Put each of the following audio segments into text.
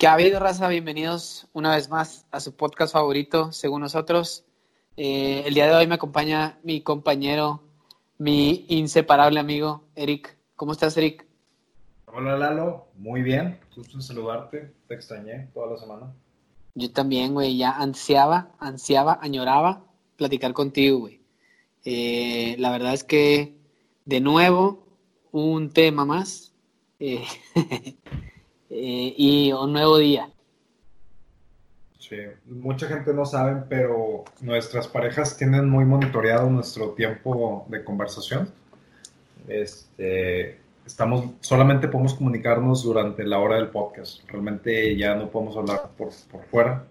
¿Qué ha habido, raza? Bienvenidos una vez más a su podcast favorito, según nosotros. Eh, el día de hoy me acompaña mi compañero, mi inseparable amigo, Eric. ¿Cómo estás, Eric? Hola, Lalo. Muy bien. Gusto en saludarte. Te extrañé toda la semana. Yo también, güey. Ya ansiaba, ansiaba, añoraba platicar contigo, güey. Eh, la verdad es que, de nuevo, un tema más. Eh, eh, y un nuevo día. Sí, mucha gente no sabe, pero nuestras parejas tienen muy monitoreado nuestro tiempo de conversación. Este, estamos, solamente podemos comunicarnos durante la hora del podcast. Realmente ya no podemos hablar por, por fuera.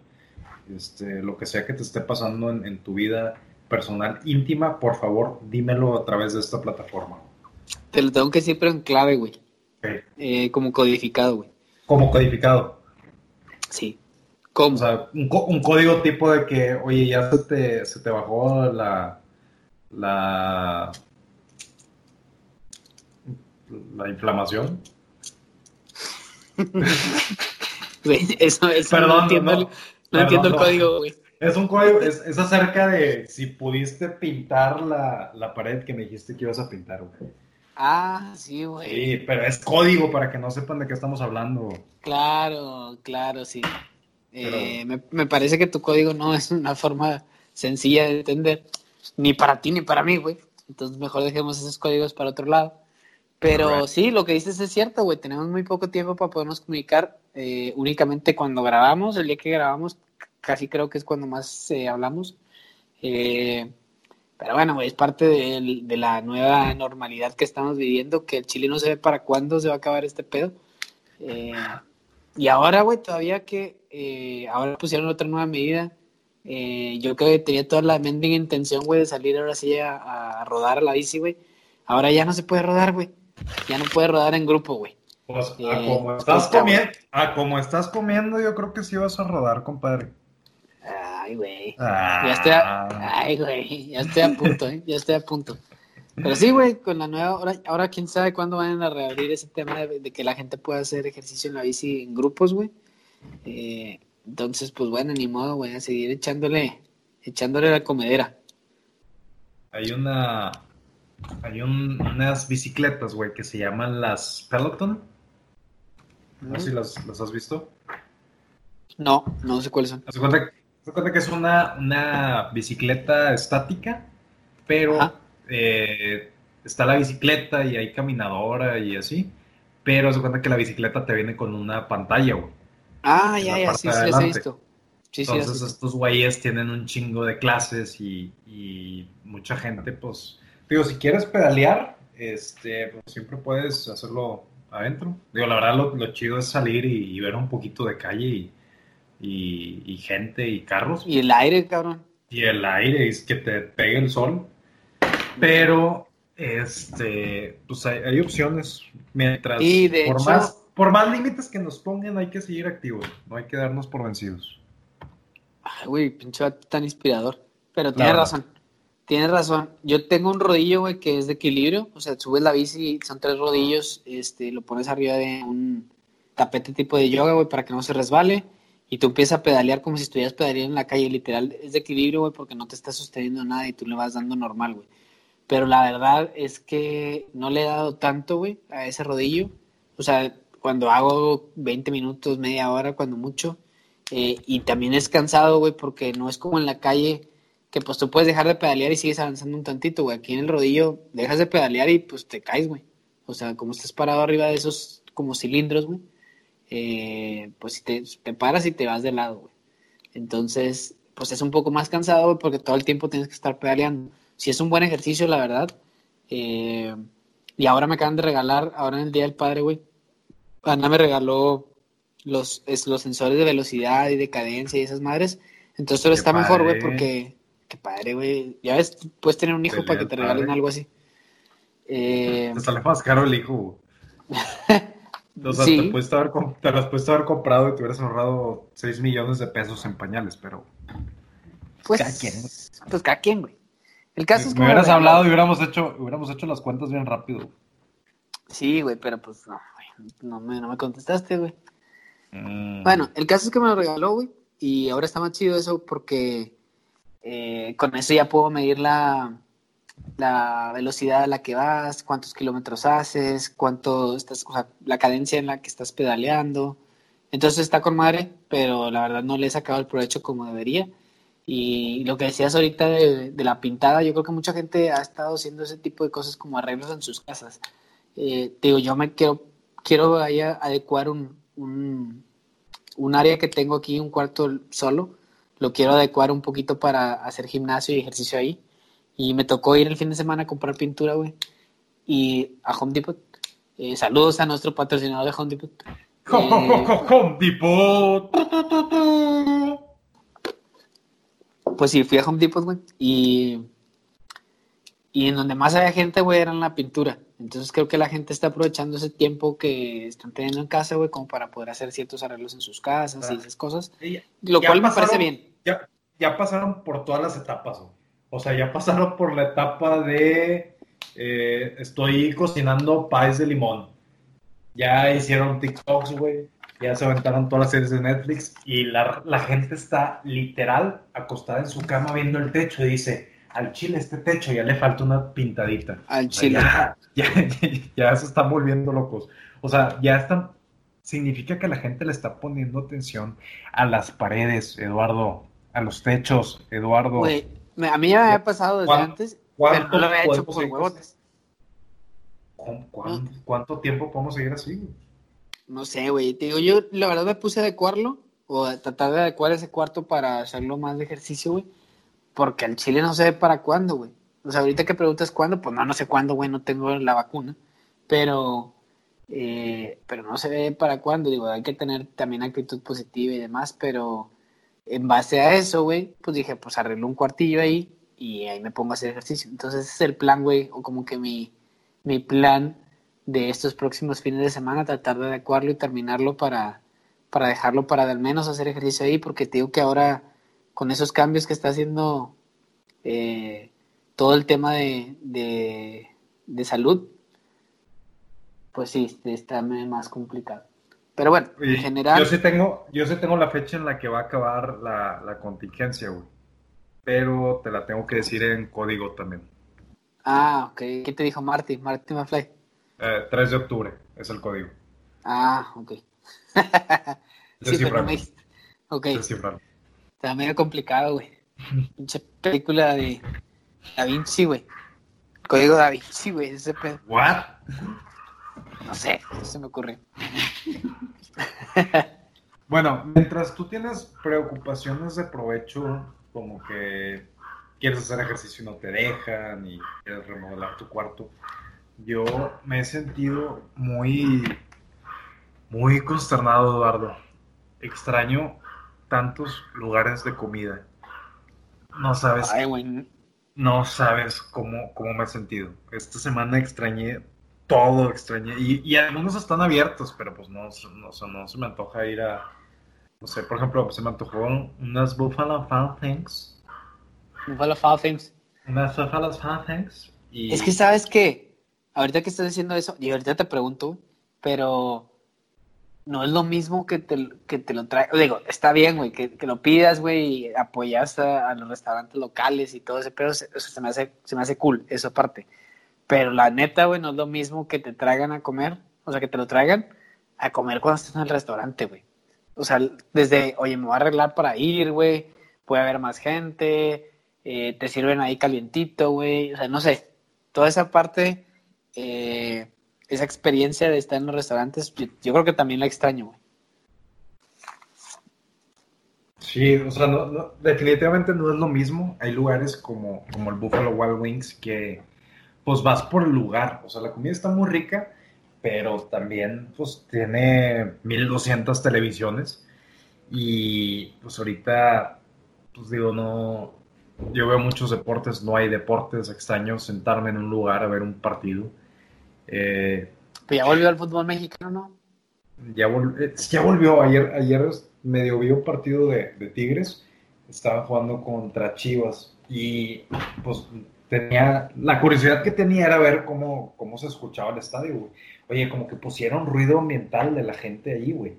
Este, lo que sea que te esté pasando en, tu vida personal íntima, por favor, dímelo a través de esta plataforma. Te lo tengo que decir, pero en clave, güey. Eh, como codificado, güey. Como codificado. Sí. ¿Cómo? O sea, un, código tipo de que, oye, ya se te, se te bajó la, la, la inflamación. eso, eso no entiendo, no, entiendo el código, güey. Es un código, es, es, acerca de si pudiste pintar la, la pared que me dijiste que ibas a pintar, güey. Ah, sí, güey. Sí, pero es código para que no sepan de qué estamos hablando. Claro, claro, sí. Eh, me, parece que tu código no es una forma sencilla de entender, ni para ti ni para mí, güey. Entonces mejor dejemos esos códigos para otro lado. Pero sí, lo que dices es cierto, güey. Tenemos muy poco tiempo para podernos comunicar eh, únicamente cuando grabamos. El día que grabamos, casi creo que es cuando más eh, hablamos. Eh, pero bueno, es parte de, de, la nueva normalidad que estamos viviendo, que el Chile no se ve para cuándo se va a acabar este pedo. y ahora, güey, todavía que ahora pusieron otra nueva medida. yo creo que tenía toda la mendiga intención, güey, de salir ahora sí a, a rodar a la bici, güey. Ahora ya no se puede rodar, güey. Ya no puede rodar en grupo, güey. Pues, a eh, como estás comiendo, a como estás comiendo, yo creo que sí vas a rodar, compadre. Ay, güey. Ya estoy a, ah. ay, güey. Ya estoy a punto, ¿eh? Ya estoy a punto. Pero sí, güey, con la nueva, ahora, ahora quién sabe cuándo van a reabrir ese tema de, que la gente pueda hacer ejercicio en la bici en grupos, güey. Eh, entonces, pues bueno, ni modo, güey, a seguir echándole, echándole la comedera. Hay una, hay unas bicicletas, güey, que se llaman las Peloton. No sé si las, has visto. No, no sé cuáles son. Cuenta, cuenta, que es una, una bicicleta estática, pero eh, está la bicicleta y hay caminadora y así. Pero se cuenta que la bicicleta te viene con una pantalla, güey. Ah, ya, ya, sí, sí, he visto. Entonces estos güeyes tienen un chingo de clases y, y mucha gente, pues, Digo, si quieres pedalear, este, pues siempre puedes hacerlo adentro. Digo, la verdad lo, chido es salir y, ver un poquito de calle y, gente y carros. Y el aire, cabrón. Y el aire, es que te pegue el sol. Pero, este, pues hay, opciones. Mientras, por, más, por más límites que nos pongan, hay que seguir activos. No hay que darnos por vencidos. Ay, güey, pinche tan inspirador. Pero tienes razón. Tienes razón. Yo tengo un rodillo, güey, que es de equilibrio. O sea, subes la bici, son tres rodillos, este, lo pones arriba de un tapete tipo de yoga, güey, para que no se resbale. Y tú empiezas a pedalear como si estuvieras pedaleando en la calle. Literal, es de equilibrio, güey, porque no te estás sosteniendo nada y tú le vas dando normal, güey. Pero la verdad es que no le he dado tanto, güey, a ese rodillo. O sea, cuando hago 20 minutos, media hora, cuando mucho. Eh, y también es cansado, güey, porque no es como en la calle que pues tú puedes dejar de pedalear y sigues avanzando un tantito, güey. Aquí en el rodillo dejas de pedalear y pues te caes, güey. O sea, como estás parado arriba de esos como cilindros, güey, eh, pues si te, te, paras y te vas de lado, güey. Entonces, pues es un poco más cansado, güey, porque todo el tiempo tienes que estar pedaleando. Si es un buen ejercicio, la verdad. Eh, y ahora me acaban de regalar, ahora en el Día del Padre, güey, Ana me regaló los, los sensores de velocidad y de cadencia y esas madres. Entonces todo está mejor, güey, porque Qué padre, güey. Ya ves, puedes tener un hijo para que te regalen algo así. Eh... Te sale más caro el hijo. o sea, te, puedes haber, te las puedes haber comprado y te hubieras ahorrado 6 millones de pesos en pañales, pero. Pues cada quien. Pues cada quien, güey. El caso es que. Me hubieras hablado y hubiéramos hecho, hubiéramos hecho las cuentas bien rápido. Sí, güey, pero pues no, no me, no me contestaste, güey. Mm. Bueno, el caso es que me lo regaló, güey. Y ahora está más chido eso porque eh, con eso ya puedo medir la, la velocidad a la que vas, cuántos kilómetros haces, cuánto estás, la cadencia en la que estás pedaleando. Entonces está con madre, pero la verdad no le he sacado el provecho como debería. Y lo que decías ahorita de, la pintada, yo creo que mucha gente ha estado haciendo ese tipo de cosas como arreglos en sus casas. Eh, digo, yo me quiero, quiero adecuar un, un, un área que tengo aquí, un cuarto solo, lo quiero adecuar un poquito para hacer gimnasio y ejercicio ahí y me tocó ir el fin de semana a comprar pintura, güey. Y a Home Depot. Eh, saludos a nuestro patrocinador de Home Depot. Home Depot. Pues sí, fui a Home Depot, güey. Y, y en donde más había gente, güey, era en la pintura. Entonces creo que la gente está aprovechando ese tiempo que están teniendo en casa, güey, como para poder hacer ciertos arreglos en sus casas y esas cosas. lo cual me parece bien. Ya, ya pasaron por todas las etapas, güey. O sea, ya pasaron por la etapa de eh, estoy cocinando país de limón. Ya hicieron TikToks, güey. Ya se aventaron todas las series de Netflix y la, gente está literal acostada en su cama viendo el techo y dice, al chile este techo ya le falta una pintadita. Al chile. ya, ya, se están volviendo locos. O sea, ya están... Significa que la gente le está poniendo atención a las paredes, Eduardo, a los techos, Eduardo. Güey, a mí ya me había pasado desde antes, pero no lo había hecho por huevotes. ¿Cuánto, tiempo podemos seguir así? No sé, güey. Te digo, yo la verdad me puse a adecuarlo o a tratar de adecuar ese cuarto para hacerlo más de ejercicio, güey. Porque al chile no sé para cuándo, güey. O sea, ahorita que preguntas cuándo, pues no, no sé cuándo, güey, no tengo la vacuna. Pero, eh, pero no sé para cuándo. Digo, hay que tener también actitud positiva y demás, pero en base a eso, güey, pues dije, pues arreglo un cuartillo ahí y ahí me pongo a hacer ejercicio. Entonces ese es el plan, güey, o como que mi, mi plan de estos próximos fines de semana, tratar de adecuarlo y terminarlo para, para dejarlo para al menos hacer ejercicio ahí, porque te digo que ahora con esos cambios que está haciendo eh, todo el tema de, de salud, pues sí, está más complicado. Pero bueno, en general. Yo sí tengo, yo sí tengo la fecha en la que va a acabar la, contingencia, güey. Pero te la tengo que decir en código también. Ah, ok. ¿Qué te dijo Marty? Marty McFly. Eh, 3 de octubre es el código. Ah, ok. sí, pero me... Ok. Está medio complicado, güey. Pinche película de Da Vinci, güey. Código Da Vinci, güey. Ese pedo. ¿What? No sé, se me ocurre. bueno, mientras tú tienes preocupaciones de provecho, como que quieres hacer ejercicio y no te dejan, y quieres remodelar tu cuarto, yo me he sentido muy, muy consternado, Eduardo. Extraño tantos lugares de comida. No sabes. no sabes cómo, cómo me he sentido. Esta semana extrañé todo extraño. Y, y algunos están abiertos, pero pues no, no, no, se me antoja ir a. No sé, por ejemplo, se me antojó unas Buffalo Fan Things. Buffalo Fan Things. Unas Buffalo Fan Things. Y... Es que sabes que, ahorita que estás diciendo eso, y ahorita te pregunto, pero no es lo mismo que te, que te lo trae. Digo, está bien, güey, que, que, lo pidas, güey, y apoyas a, los restaurantes locales y todo ese, pero eso se me hace, se me hace cool, esa parte. Pero la neta, güey, no es lo mismo que te traigan a comer, o sea, que te lo traigan a comer cuando estás en el restaurante, güey. O sea, desde, oye, me voy a arreglar para ir, güey, puede haber más gente, eh, te sirven ahí calientito, güey, o sea, no sé, toda esa parte, eh, esa experiencia de estar en los restaurantes, yo, creo que también la extraño, güey. Sí, o sea, definitivamente no es lo mismo. Hay lugares como, como el Buffalo Wild Wings que pues vas por el lugar. O sea, la comida está muy rica, pero también pues tiene 1200 televisiones. Y pues ahorita, pues digo, no, yo veo muchos deportes, no hay deportes, extraño sentarme en un lugar a ver un partido. Eh, pues ya volvió al fútbol mexicano, ¿no? Ya, eh, ya volvió, ayer, ayer medio vi un partido de, de Tigres, estaban jugando contra Chivas y pues tenía, la curiosidad que tenía era ver cómo, se escuchaba el estadio, güey. Oye, como que pusieron ruido ambiental de la gente ahí, güey.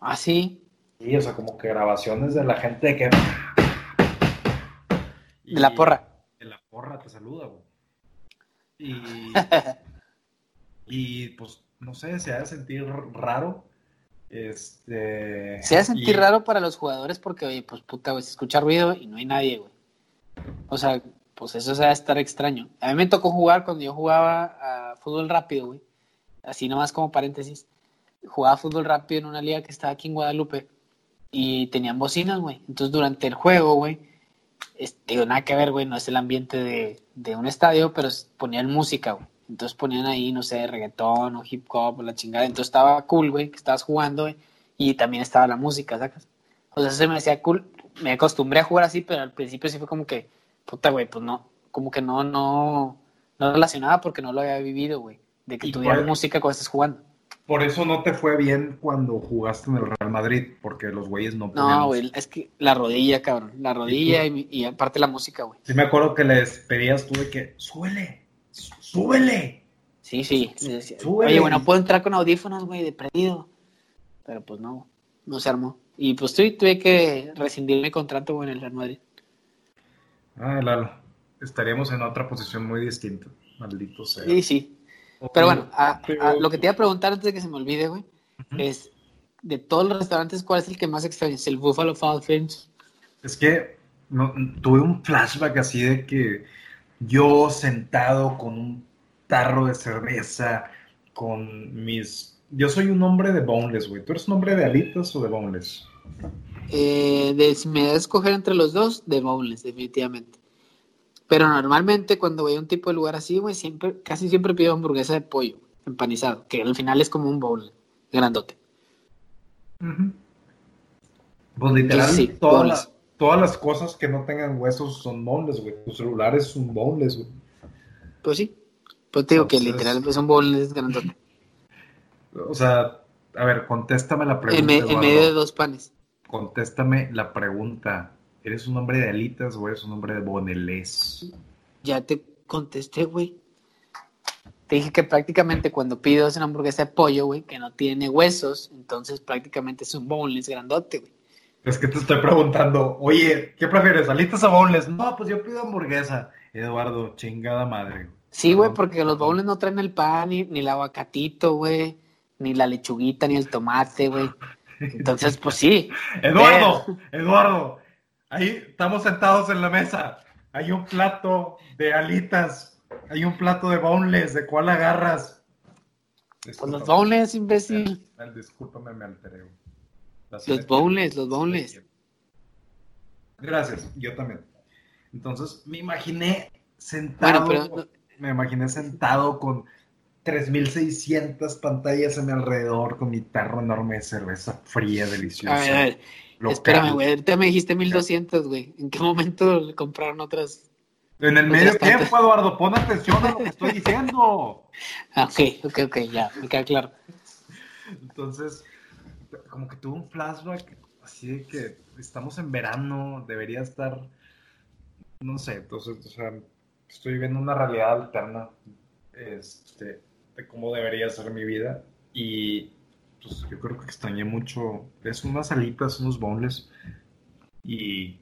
Ah, sí. Sí, o sea, como que grabaciones de la gente que. de la porra. De la porra te saluda, güey. Y. y pues, no sé, se ha de sentir raro. Este. Se ha de sentir raro para los jugadores porque, oye, pues puta, güey, se escucha ruido y no hay nadie, güey. O sea, pues eso se va a estar extraño. A mí me tocó jugar cuando yo jugaba a fútbol rápido, güey. Así nomás como paréntesis. Jugaba fútbol rápido en una liga que estaba aquí en Guadalupe y tenían bocinas, güey. Entonces durante el juego, güey, digo, nada que ver, güey, no es el ambiente de, de un estadio, pero ponían música, güey. Entonces ponían ahí, no sé, reggaetón o hip hop o la chingada. Entonces estaba cool, güey, que estabas jugando, güey. Y también estaba la música, ¿sacas? O sea, se me hacía cool. Me acostumbré a jugar así, pero al principio sí fue como que puta, güey, pues no, como que no, no, no relacionaba porque no lo había vivido, güey, de que tuviera música cuando estés jugando. Por eso no te fue bien cuando jugaste en el Real Madrid, porque los güeyes no No, güey, es que la rodilla, cabrón, la rodilla y, aparte la música, güey. Sí me acuerdo que les pedías tú de que, súbele, súbele. Sí, sí, Oye, bueno, puedo entrar con audífonos, güey, de perdido. Pero pues no, no se armó. Y pues tuve, tuve que rescindir mi contrato, güey, en el Real Madrid. Ah, Lalo. Estaríamos en otra posición muy distinta. Maldito sea. Sí, sí. Pero bueno, lo que te iba a preguntar antes de que se me olvide, güey, es de todos los restaurantes, ¿cuál es el que más extrañas? ¿El Buffalo Falcons? Es que tuve un flashback así de que yo sentado con un tarro de cerveza, con mis... Yo soy un hombre de boneless, güey. ¿Tú eres un hombre de alitas o de boneless? Eh, de, si me da a escoger entre los dos, de boneless, definitivamente. Pero normalmente cuando voy a un tipo de lugar así, güey, siempre, casi siempre pido hamburguesa de pollo empanizado, que al final es como un bowl grandote. Pues literal, todas, las, cosas que no tengan huesos son boneless, güey. Tu celular es un boneless, güey. Pues sí. Pues te digo que literal es un boneless grandote. O sea, a ver, contéstame la pregunta. En, en medio de dos panes contéstame la pregunta. ¿Eres un hombre de alitas o eres un hombre de bonelés? Ya te contesté, güey. Te dije que prácticamente cuando pido una hamburguesa de pollo, güey, que no tiene huesos, entonces prácticamente es un boneless grandote, güey. Es que te estoy preguntando, oye, ¿qué prefieres, alitas o boneless? No, pues yo pido hamburguesa. Eduardo, chingada madre. Sí, güey, porque los boneless no traen el pan, ni, ni el aguacatito, güey, ni la lechuguita, ni el tomate, güey. Entonces, pues sí. Eduardo, Eduardo, ahí estamos sentados en la mesa. Hay un plato de alitas, hay un plato de boneless, ¿de cuál agarras? Pues los boneless, imbécil. Discúlpame, me alteré. Los boneless, los boneless. Gracias, yo también. Entonces, me imaginé sentado, me imaginé sentado con 3600 pantallas a mi alrededor con mi tarro enorme de cerveza fría, deliciosa. A ver, Espérame, güey. Ahorita me dijiste 1200, güey. ¿En qué momento le compraron otras? En el medio tiempo, Eduardo. Pon atención a lo que estoy diciendo. Ah, ok, ok, ok. Ya, me queda claro. Entonces, como que tuvo un flashback así de que estamos en verano, debería estar. No sé, entonces, o sea, estoy viviendo una realidad alterna. Este de cómo debería ser mi vida. Y pues yo creo que extrañé mucho. Es unas alitas, unos boneless y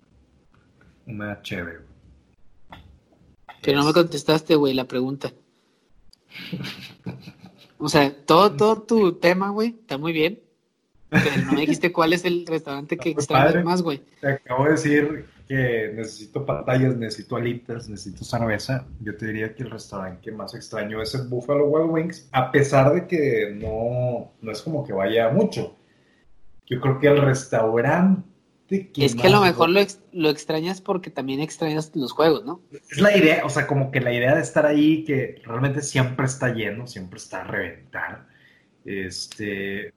una chévere. Pero no me contestaste, güey, la pregunta. O sea, todo, todo tu tema, güey, está muy bien. Pero no me dijiste cuál es el restaurante que extrañas más, güey. Te acabo de decir que necesito pantallas, necesito alitas, necesito cerveza, yo te diría que el restaurante que más extraño es el Buffalo Wild Wings, a pesar de que no, no es como que vaya mucho. Yo creo que el restaurante que es que a lo mejor lo, lo, extrañas porque también extrañas los juegos, ¿no? Es la idea, o sea, como que la idea de estar ahí, que realmente siempre está lleno, siempre está a reventar. Este,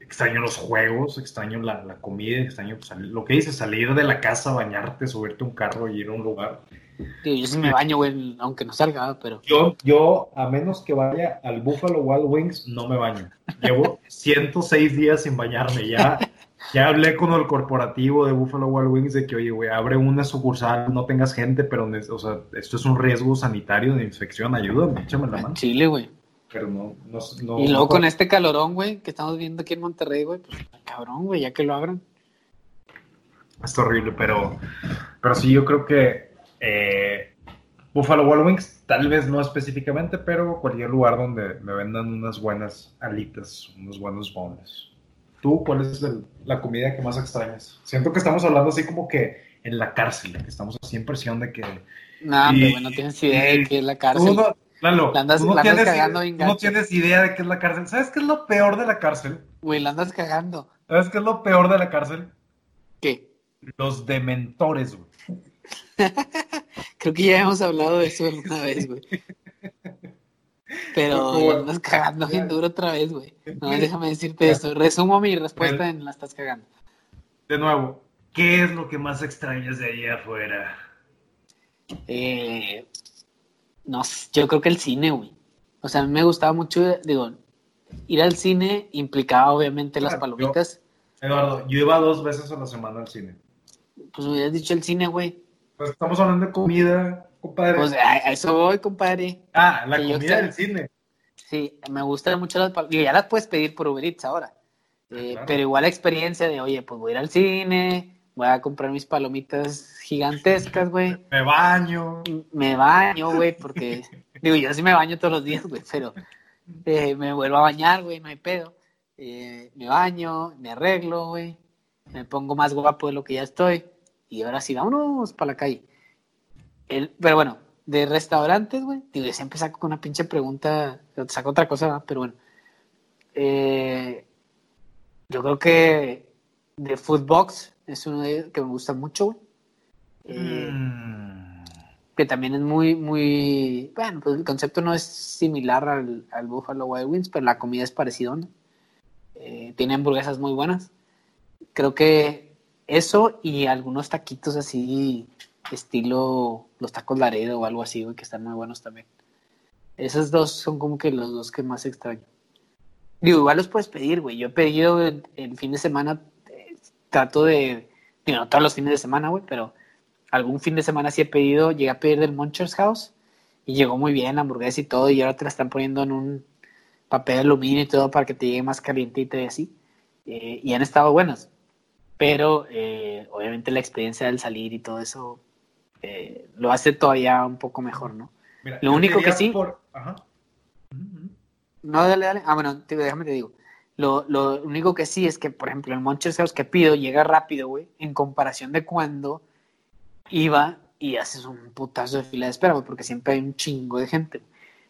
extraño los juegos, extraño la, la comida, extraño pues, lo que dices, salir de la casa, bañarte, subirte un carro y ir a un lugar. Yo sí me baño, güey, aunque no salga, pero... Yo, yo, a menos que vaya al Buffalo Wild Wings, no me baño. Llevo 106 días sin bañarme, ya... Ya hablé con el corporativo de Buffalo Wild Wings de que, oye, güey, abre una sucursal, no tengas gente, pero, o sea, esto es un riesgo sanitario de infección, ayúdame, échame la mano. Chile, güey. Pero no, no, Y luego con este calorón, güey, que estamos viendo aquí en Monterrey, güey, pues cabrón, güey, ya que lo abran. Es horrible, pero, pero sí, yo creo que eh, Buffalo Wild Wings, tal vez no específicamente, pero cualquier lugar donde me vendan unas buenas alitas, unos buenos bones. ¿Tú cuál es la comida que más extrañas? Siento que estamos hablando así como que en la cárcel, que estamos así en presión de que... No, pero no tienes idea de qué es la cárcel. No, Lalo, andas, no, tienes, cagando no tienes idea de qué es la cárcel. ¿Sabes qué es lo peor de la cárcel? Güey, la andas cagando. ¿Sabes qué es lo peor de la cárcel? ¿Qué? Los dementores, güey. Creo que ya hemos hablado de eso alguna vez, güey. Pero la andas cagando bien duro otra vez, güey. No, déjame decirte esto. Resumo mi respuesta en la estás cagando. De nuevo, ¿qué es lo que más extrañas de ahí afuera? Eh, no, yo creo que el cine, güey. O sea, a mí me gustaba mucho, digo, ir al cine implicaba obviamente las palomitas. Eduardo, yo iba dos veces a la semana al cine. Pues me hubieras dicho el cine, güey. Pues estamos hablando de comida, compadre. Pues a, eso voy, compadre. Ah, la comida del cine. Sí, me gustan mucho las palomitas. Ya las puedes pedir por Uber Eats ahora. Ah, eh, pero igual la experiencia de, oye, pues voy a ir al cine, voy a comprar mis palomitas gigantescas, güey. Me baño. Me baño, güey, porque, digo, yo sí me baño todos los días, güey, pero eh, me vuelvo a bañar, güey, no hay pedo. Eh, me baño, me arreglo, güey, me pongo más guapo de lo que ya estoy y ahora sí, vámonos para la calle. El, pero bueno, de restaurantes, güey, digo, yo siempre saco con una pinche pregunta, saco otra cosa, pero bueno. Eh, yo creo que de Foodbox es uno de ellos que me gusta mucho, güey. Eh, mm. Que también es muy, muy. Bueno, pues el concepto no es similar al, al Buffalo Wild Wings, pero la comida es parecida, ¿no? Eh, tiene hamburguesas muy buenas. Creo que eso y algunos taquitos así, estilo los tacos Laredo o algo así, que están muy buenos también. Esos dos son como que los dos que más extraño. Digo, igual los puedes pedir, güey. Yo he pedido el, fin de semana, eh, trato de, digo, no todos los fines de semana, güey, pero algún fin de semana sí he pedido, llegué a pedir del Munchers House y llegó muy bien la hamburguesa y todo, y ahora te la están poniendo en un papel de aluminio y todo para que te llegue más calientita y así. Eh, y han estado buenas pero eh, obviamente la experiencia del salir y todo eso eh, lo hace todavía un poco mejor, ¿no? lo único que sí... No, dale, dale. Ah, bueno, déjame te digo. Lo, lo, único que sí es que, por ejemplo, el Monchers House que pido llega rápido, güey, en comparación de cuando iba y haces un putazo de fila de espera, güey, porque siempre hay un chingo de gente.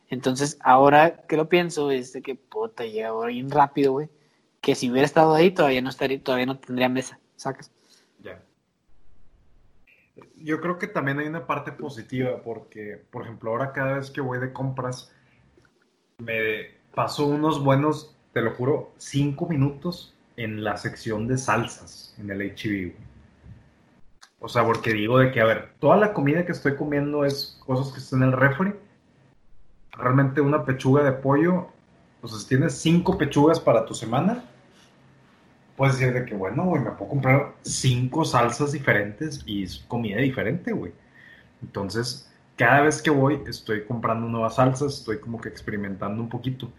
Entonces, ahora que lo pienso es de que, puta, llega bien rápido, güey que si hubiera estado ahí todavía no estaría, todavía no tendría mesa, sacas. Ya. Yo creo que también hay una parte positiva porque, por ejemplo, ahora cada vez que voy de compras, me paso unos buenos, te lo juro, cinco minutos en la sección de salsas en el HB. O sea, porque digo de que, a ver, toda la comida que estoy comiendo es cosas que están en el refri. Realmente una pechuga de pollo entonces, si tienes cinco pechugas para tu semana, puedes decir de que, bueno, güey, me puedo comprar cinco salsas diferentes y comida diferente, güey. Entonces, cada vez que voy, estoy comprando nuevas salsas, estoy como que experimentando un poquito.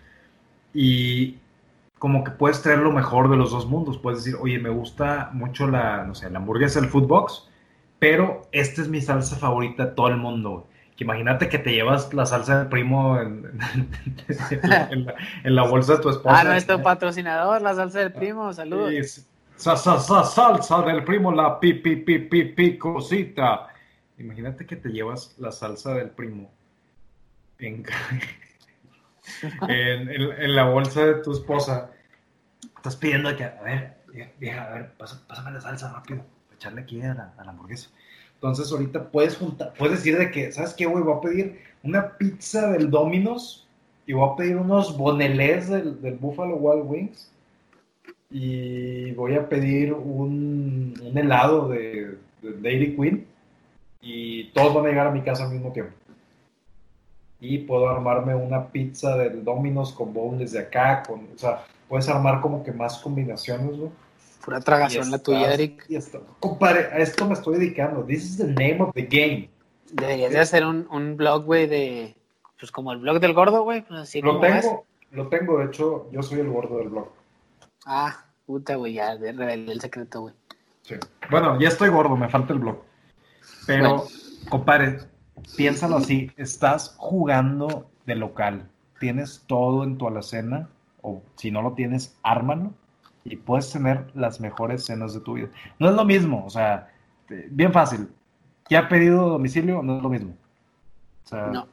Y como que puedes traer lo mejor de los dos mundos. Puedes decir, oye, me gusta mucho la, no sé, la hamburguesa del Foodbox, pero esta es mi salsa favorita de todo el mundo, güey imagínate que te llevas la salsa del primo en, la, bolsa de tu esposa. Ah, nuestro patrocinador, la salsa del primo, saludos. salsa del primo, la pi, pi, pi, pi, pi, cosita. Imagínate que te llevas la salsa del primo en, en, la bolsa de tu esposa. Estás pidiendo que, a ver, vieja, a ver, pásame la salsa rápido, echarle aquí a la, a la hamburguesa. Entonces ahorita puedes juntar, puedes decir de que, ¿sabes qué, güey? Voy a pedir una pizza del Domino's y voy a pedir unos bonelés del, Buffalo Wild Wings y voy a pedir un, helado de, Dairy Queen y todos van a llegar a mi casa al mismo tiempo. Y puedo armarme una pizza del Domino's con boneless de acá, con, o sea, puedes armar como que más combinaciones, güey. Pura tragación la tuya, Eric. Compadre, a esto me estoy dedicando. This is the name of the game. Deberías de hacer un, un blog, güey, de pues como el blog del gordo, güey. Pues así lo tengo, lo tengo, de hecho, yo soy el gordo del blog. Ah, puta, güey, ya revelé el secreto, güey. Sí. Bueno, ya estoy gordo, me falta el blog. Pero, compadre, piénsalo así, estás jugando de local, tienes todo en tu alacena, o si no lo tienes, ármalo, y puedes tener las mejores cenas de tu vida. No es lo mismo, o sea, bien fácil. ¿Ya ha pedido domicilio? No es lo mismo. O sea,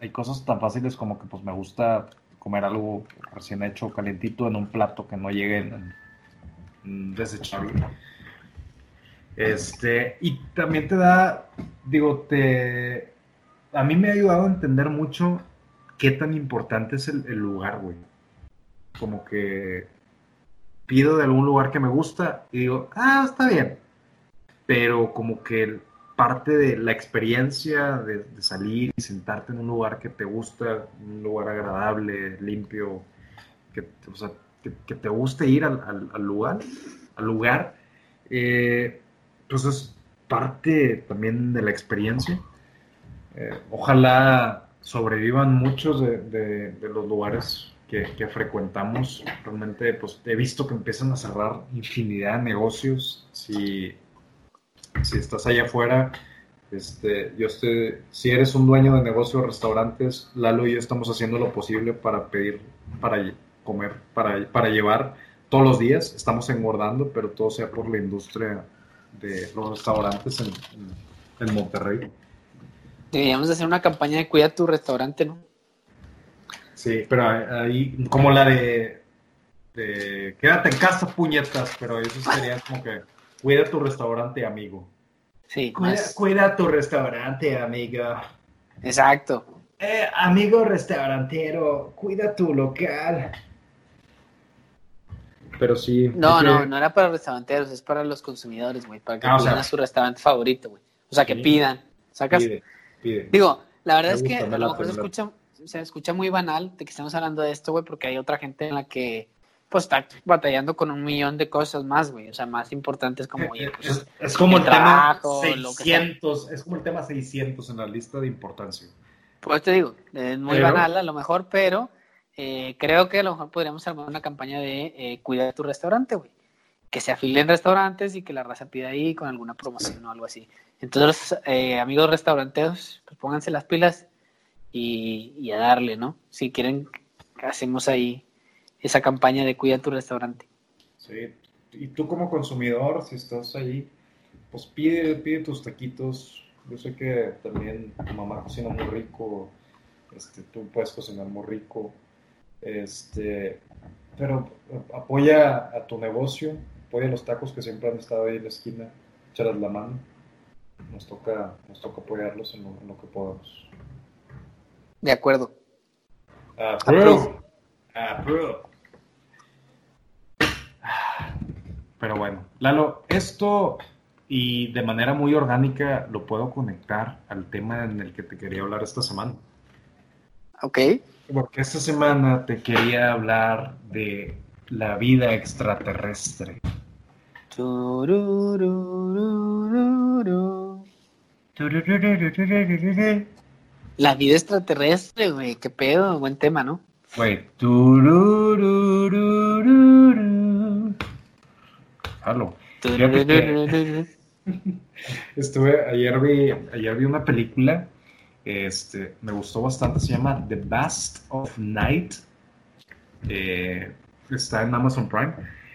hay cosas tan fáciles como que pues me gusta comer algo recién hecho, calientito, en un plato que no llegue en, desechable. Este, y también te da, digo, te, a mí me ha ayudado a entender mucho qué tan importante es el, lugar, güey. Como que pido de algún lugar que me gusta y digo, ah, está bien. Pero como que parte de la experiencia de, salir y sentarte en un lugar que te gusta, un lugar agradable, limpio, que, o sea, que, te guste ir al, al, lugar, al lugar, eh, pues es parte también de la experiencia. Eh, ojalá sobrevivan muchos de, de, los lugares que, frecuentamos. Realmente, pues he visto que empiezan a cerrar infinidad de negocios. Si si estás allá afuera, este, yo estoy, si eres un dueño de negocio de restaurantes, Lalo y yo estamos haciendo lo posible para pedir, para comer, para, para llevar todos los días. Estamos engordando, pero todo sea por la industria de los restaurantes en, en, Monterrey. Deberíamos hacer una campaña de cuida tu restaurante, ¿no? Sí, pero ahí, como la de, de quédate en casa, puñetas, pero eso sería como que Cuida tu restaurante, amigo. Sí. Cuida, tu restaurante, amigo. Exacto. Eh, amigo restaurantero, cuida tu local. Pero sí. No, no, no era para restauranteros, es para los consumidores, güey, para que ah, pidan a su restaurante favorito, güey. O sea, que pidan. ¿Sacas? Pide, Digo, la verdad es que a lo mejor se escucha, se escucha muy banal de que estamos hablando de esto, güey, porque hay otra gente en la que pues está batallando con un millón de cosas más, güey. O sea, más importantes como, eh, pues, es, como el, tema 600, es como el tema 600 en la lista de importancia. Pues te digo, es muy banal a lo mejor, pero eh, creo que a lo mejor podríamos armar una campaña de eh, cuida de tu restaurante, güey. Que se afilen restaurantes y que la raza pida ahí con alguna promoción o algo así. Entonces, eh, amigos restauranteros, pues pónganse las pilas y, a darle, ¿no? Si quieren, hacemos ahí esa campaña de cuida tu restaurante. Sí, y tú como consumidor, si estás ahí, pues pide, pide tus taquitos. Yo sé que también tu mamá cocina muy rico, este, tú puedes cocinar muy rico, este, pero apoya a tu negocio, apoya los tacos que siempre han estado ahí en la esquina, echarles la mano. Nos toca, nos toca apoyarlos en lo, que podamos. De acuerdo. Approve. Approve. Pero bueno, Lalo, esto y de manera muy orgánica lo puedo conectar al tema en el que te quería hablar esta semana. Ok. Porque esta semana te quería hablar de la vida extraterrestre. La vida extraterrestre, güey, qué pedo, buen tema, ¿no? Güey, Estuve, ayer vi, ayer vi una película, este, me gustó bastante, se llama The Best of Night. Está en Amazon Prime.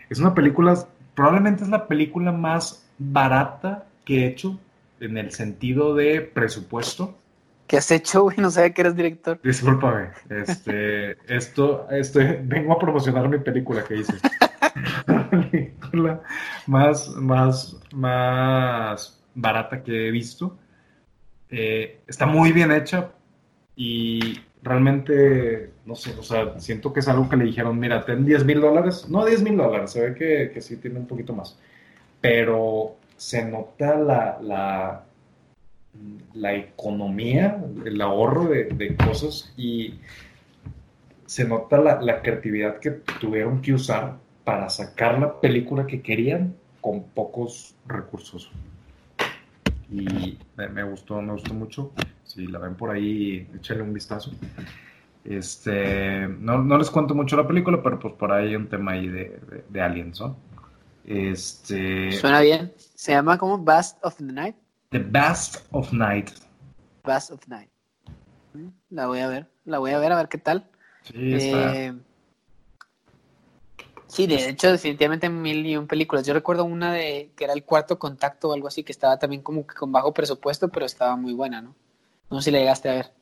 Es una película, probablemente es la película más barata que he hecho en el sentido de presupuesto. ¿Qué has hecho, güey? No sabía que eres director. Discúlpame. Este, esto, este, vengo a promocionar mi película que hice. película más, más, más barata que he visto. Eh, está muy bien hecha y realmente, no sé, o sea, siento que es algo que le dijeron, mira, ten 10 mil dólares. No 10 mil dólares, se ve que, que, sí tiene un poquito más. Pero se nota la, la, la economía, el ahorro de, de cosas y se nota la, la creatividad que tuvieron que usar para sacar la película que querían con pocos recursos. y me, gustó, me gustó mucho. Si la ven por ahí, échale un vistazo. Este, no, no, les cuento mucho la película, pero pues por ahí hay un tema ahí de, de, aliens, ¿no? Este... Suena bien. ¿Se llama como Bast of the Night? The Bast of Night. Bast of Night. Mm, la voy a ver, la voy a ver a ver qué tal. Sí, está. Eh, sí, de hecho, definitivamente mil y un películas. Yo recuerdo una de que era el cuarto contacto o algo así, que estaba también como que con bajo presupuesto, pero estaba muy buena, ¿no? No sé si la llegaste a ver.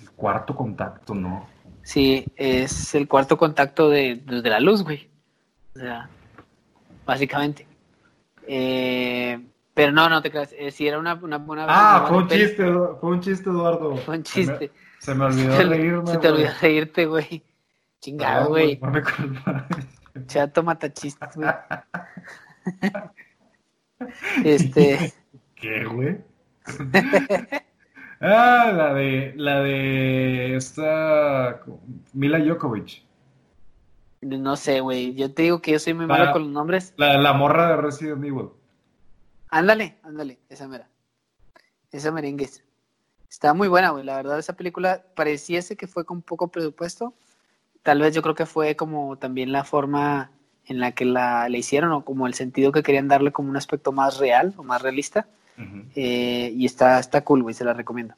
El cuarto contacto, no. Sí, es el cuarto contacto de, de la luz, güey. O sea, básicamente. Eh, pero no, no te creas. Eh, si era una, una buena. Ah, fue un chiste, fue un chiste, Eduardo. Fue un chiste. Se me, olvidó reírme. Se te olvidó reírte, güey. Chingado, güey. No, Chato mata chistes, güey. este. ¿Qué, güey? Ah, la de, la de esta Mila Jokovic. No sé, güey. Yo te digo que yo soy muy malo con los nombres. La, la morra de Resident Evil. Ándale, ándale, esa mera. Esa merengues. Está muy buena, güey. La verdad, esa película pareciese que fue con poco presupuesto. Tal vez yo creo que fue como también la forma en la que la, la hicieron o como el sentido que querían darle como un aspecto más real o más realista. Eh, y está, está cool, güey, se la recomiendo.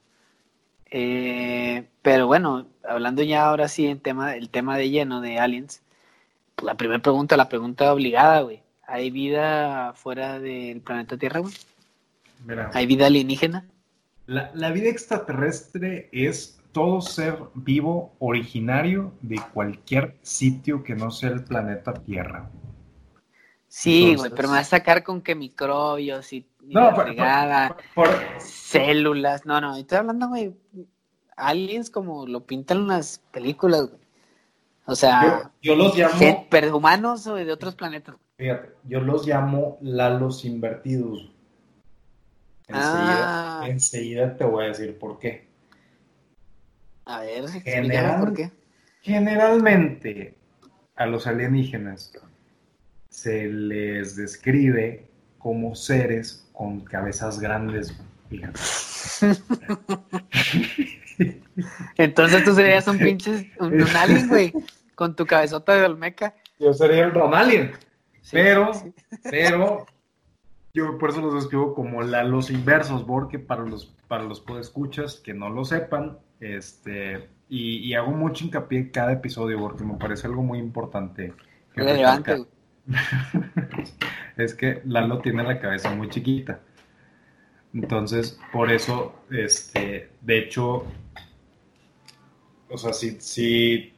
Eh, pero bueno, hablando ya ahora sí en tema, el tema de lleno de aliens, la primera pregunta, la pregunta obligada, güey. ¿Hay vida fuera del planeta Tierra, güey? ¿Hay vida alienígena? La, la, vida extraterrestre es todo ser vivo originario de cualquier sitio que no sea el planeta Tierra. Sí, güey, pero me va a sacar con que microbios y, no, por, células. No, no, estoy hablando, güey, aliens como lo pintan las películas, güey. O sea, yo, los llamo. Pero humanos o de otros planetas. Fíjate, yo los llamo Lalos invertidos. Enseguida, ah. enseguida te voy a decir por qué. A ver, General, por qué. Generalmente, a los alienígenas se les describe como seres con cabezas grandes. Entonces tú serías un pinche, un, alien, güey, con tu cabezota de Olmeca. Yo sería el Ron Alien. pero, pero, yo por eso los describo como la, los inversos, porque para los, para los podescuchas que no lo sepan, este, y, hago mucho hincapié en cada episodio, porque me parece algo muy importante. Relevante, es que Lalo tiene la cabeza muy chiquita. Entonces, por eso, este, de hecho, o sea, si, si,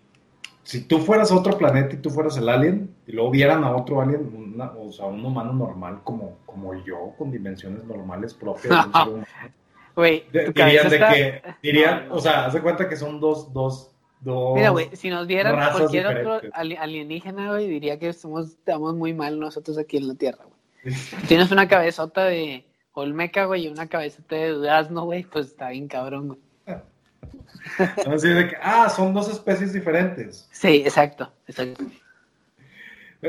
si tú fueras a otro planeta y tú fueras el alien, y luego vieran a otro alien, o sea, un humano normal como, como yo, con dimensiones normales propias de un ser humano, dirían de que, dirían, o sea, haz de cuenta que son dos, dos Mira, güey, si nos vieran cualquier otro alienígena, güey, diría que estamos, estamos muy mal nosotros aquí en la Tierra, güey. Tienes una cabezota de Olmeca, güey, y una cabezota de Durazno, güey, pues está bien cabrón, güey. Así de que, ah, son dos especies diferentes. Sí, exacto, exacto.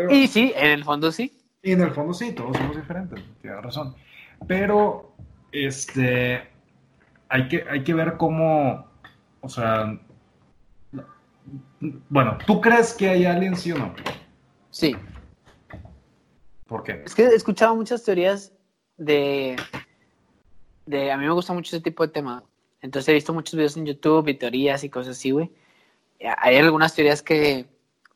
y sí, en el fondo sí. Y en el fondo sí, todos somos diferentes, tienes razón. Pero, este, hay que, hay que ver cómo, o sea, bueno, ¿tú crees que hay aliens, sí o no? Sí. ¿Por qué? Es que he escuchado muchas teorías de, de... A mí me gusta mucho ese tipo de tema. Entonces he visto muchos videos en YouTube y teorías y cosas así, güey. Hay algunas teorías que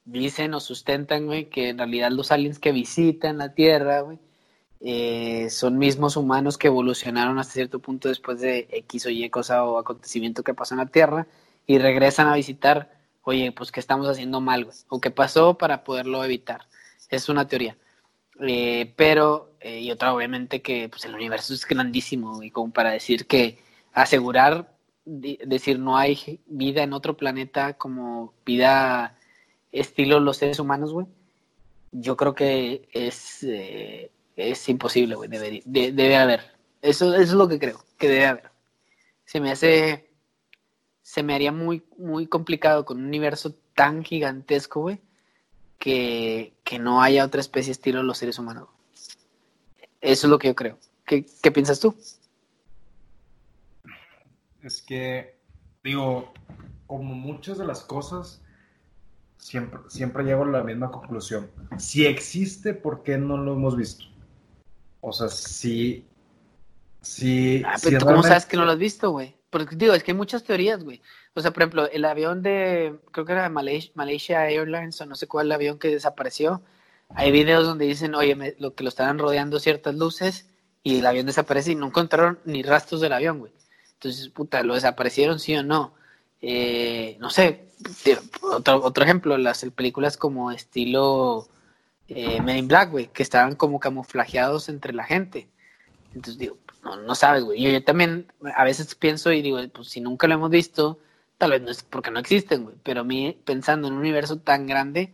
dicen o sustentan, güey, que en realidad los aliens que visitan la Tierra, güey, eh, son mismos humanos que evolucionaron hasta cierto punto después de X o Y cosa o acontecimiento que pasó en la Tierra y regresan a visitar oye, pues qué estamos haciendo mal, o qué pasó para poderlo evitar. Es una teoría. Eh, pero, eh, y otra obviamente que pues, el universo es grandísimo, y como para decir que asegurar, decir no hay vida en otro planeta como vida estilo los seres humanos, güey, yo creo que es, eh, es imposible, güey, debe, haber. Eso, eso es lo que creo, que debe haber. Se me hace se me haría muy, muy complicado con un universo tan gigantesco, güey, que, no haya otra especie estilo los seres humanos. Eso es lo que yo creo. ¿Qué, piensas tú? Es que, digo, como muchas de las cosas, siempre, siempre llego a la misma conclusión. Si existe, ¿por qué no lo hemos visto? O sea, si... si, ah, pero ¿cómo sabes que no lo has visto, güey? Porque digo, es que hay muchas teorías, güey. O sea, por ejemplo, el avión de, creo que era de Malaysia, Airlines o no sé cuál avión que desapareció. Hay videos donde dicen, oye, lo que lo estaban rodeando ciertas luces y el avión desaparece y no encontraron ni rastros del avión, güey. Entonces, puta, ¿lo desaparecieron sí o no? Eh, no sé, otro, otro ejemplo, las películas como estilo eh, Men in Black, güey, que estaban como camuflajeados entre la gente. Entonces digo, no, no sabes, güey. Yo, también a veces pienso y digo, pues si nunca lo hemos visto, tal vez no es porque no existen, güey. Pero a mí, pensando en un universo tan grande,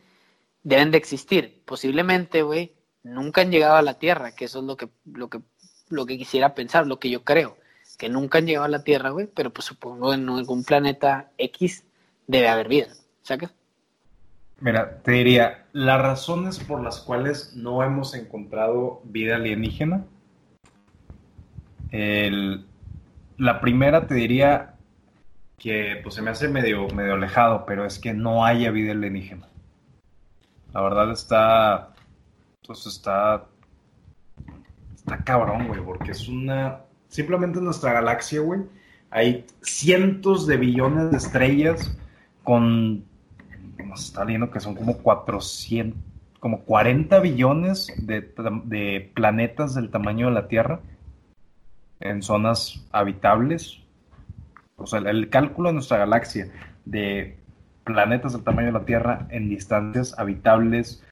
deben de existir. Posiblemente, güey, nunca han llegado a la Tierra, que eso es lo que, lo que, lo que quisiera pensar, lo que yo creo. Que nunca han llegado a la Tierra, güey, pero pues supongo en algún planeta X debe haber vida. ¿Sabes? Mira, te diría, las razones por las cuales no hemos encontrado vida alienígena. la primera te diría que pues se me hace medio, medio alejado, pero es que no haya vida alienígena. La verdad está. Pues está. Está cabrón, güey, porque es una. Simplemente en nuestra galaxia, güey, hay cientos de billones de estrellas con. Nos está viendo que son como 400. Como 40 billones de, planetas del tamaño de la Tierra en zonas habitables. O sea, el cálculo de nuestra galaxia de planetas del tamaño de la Tierra en distancias habitables.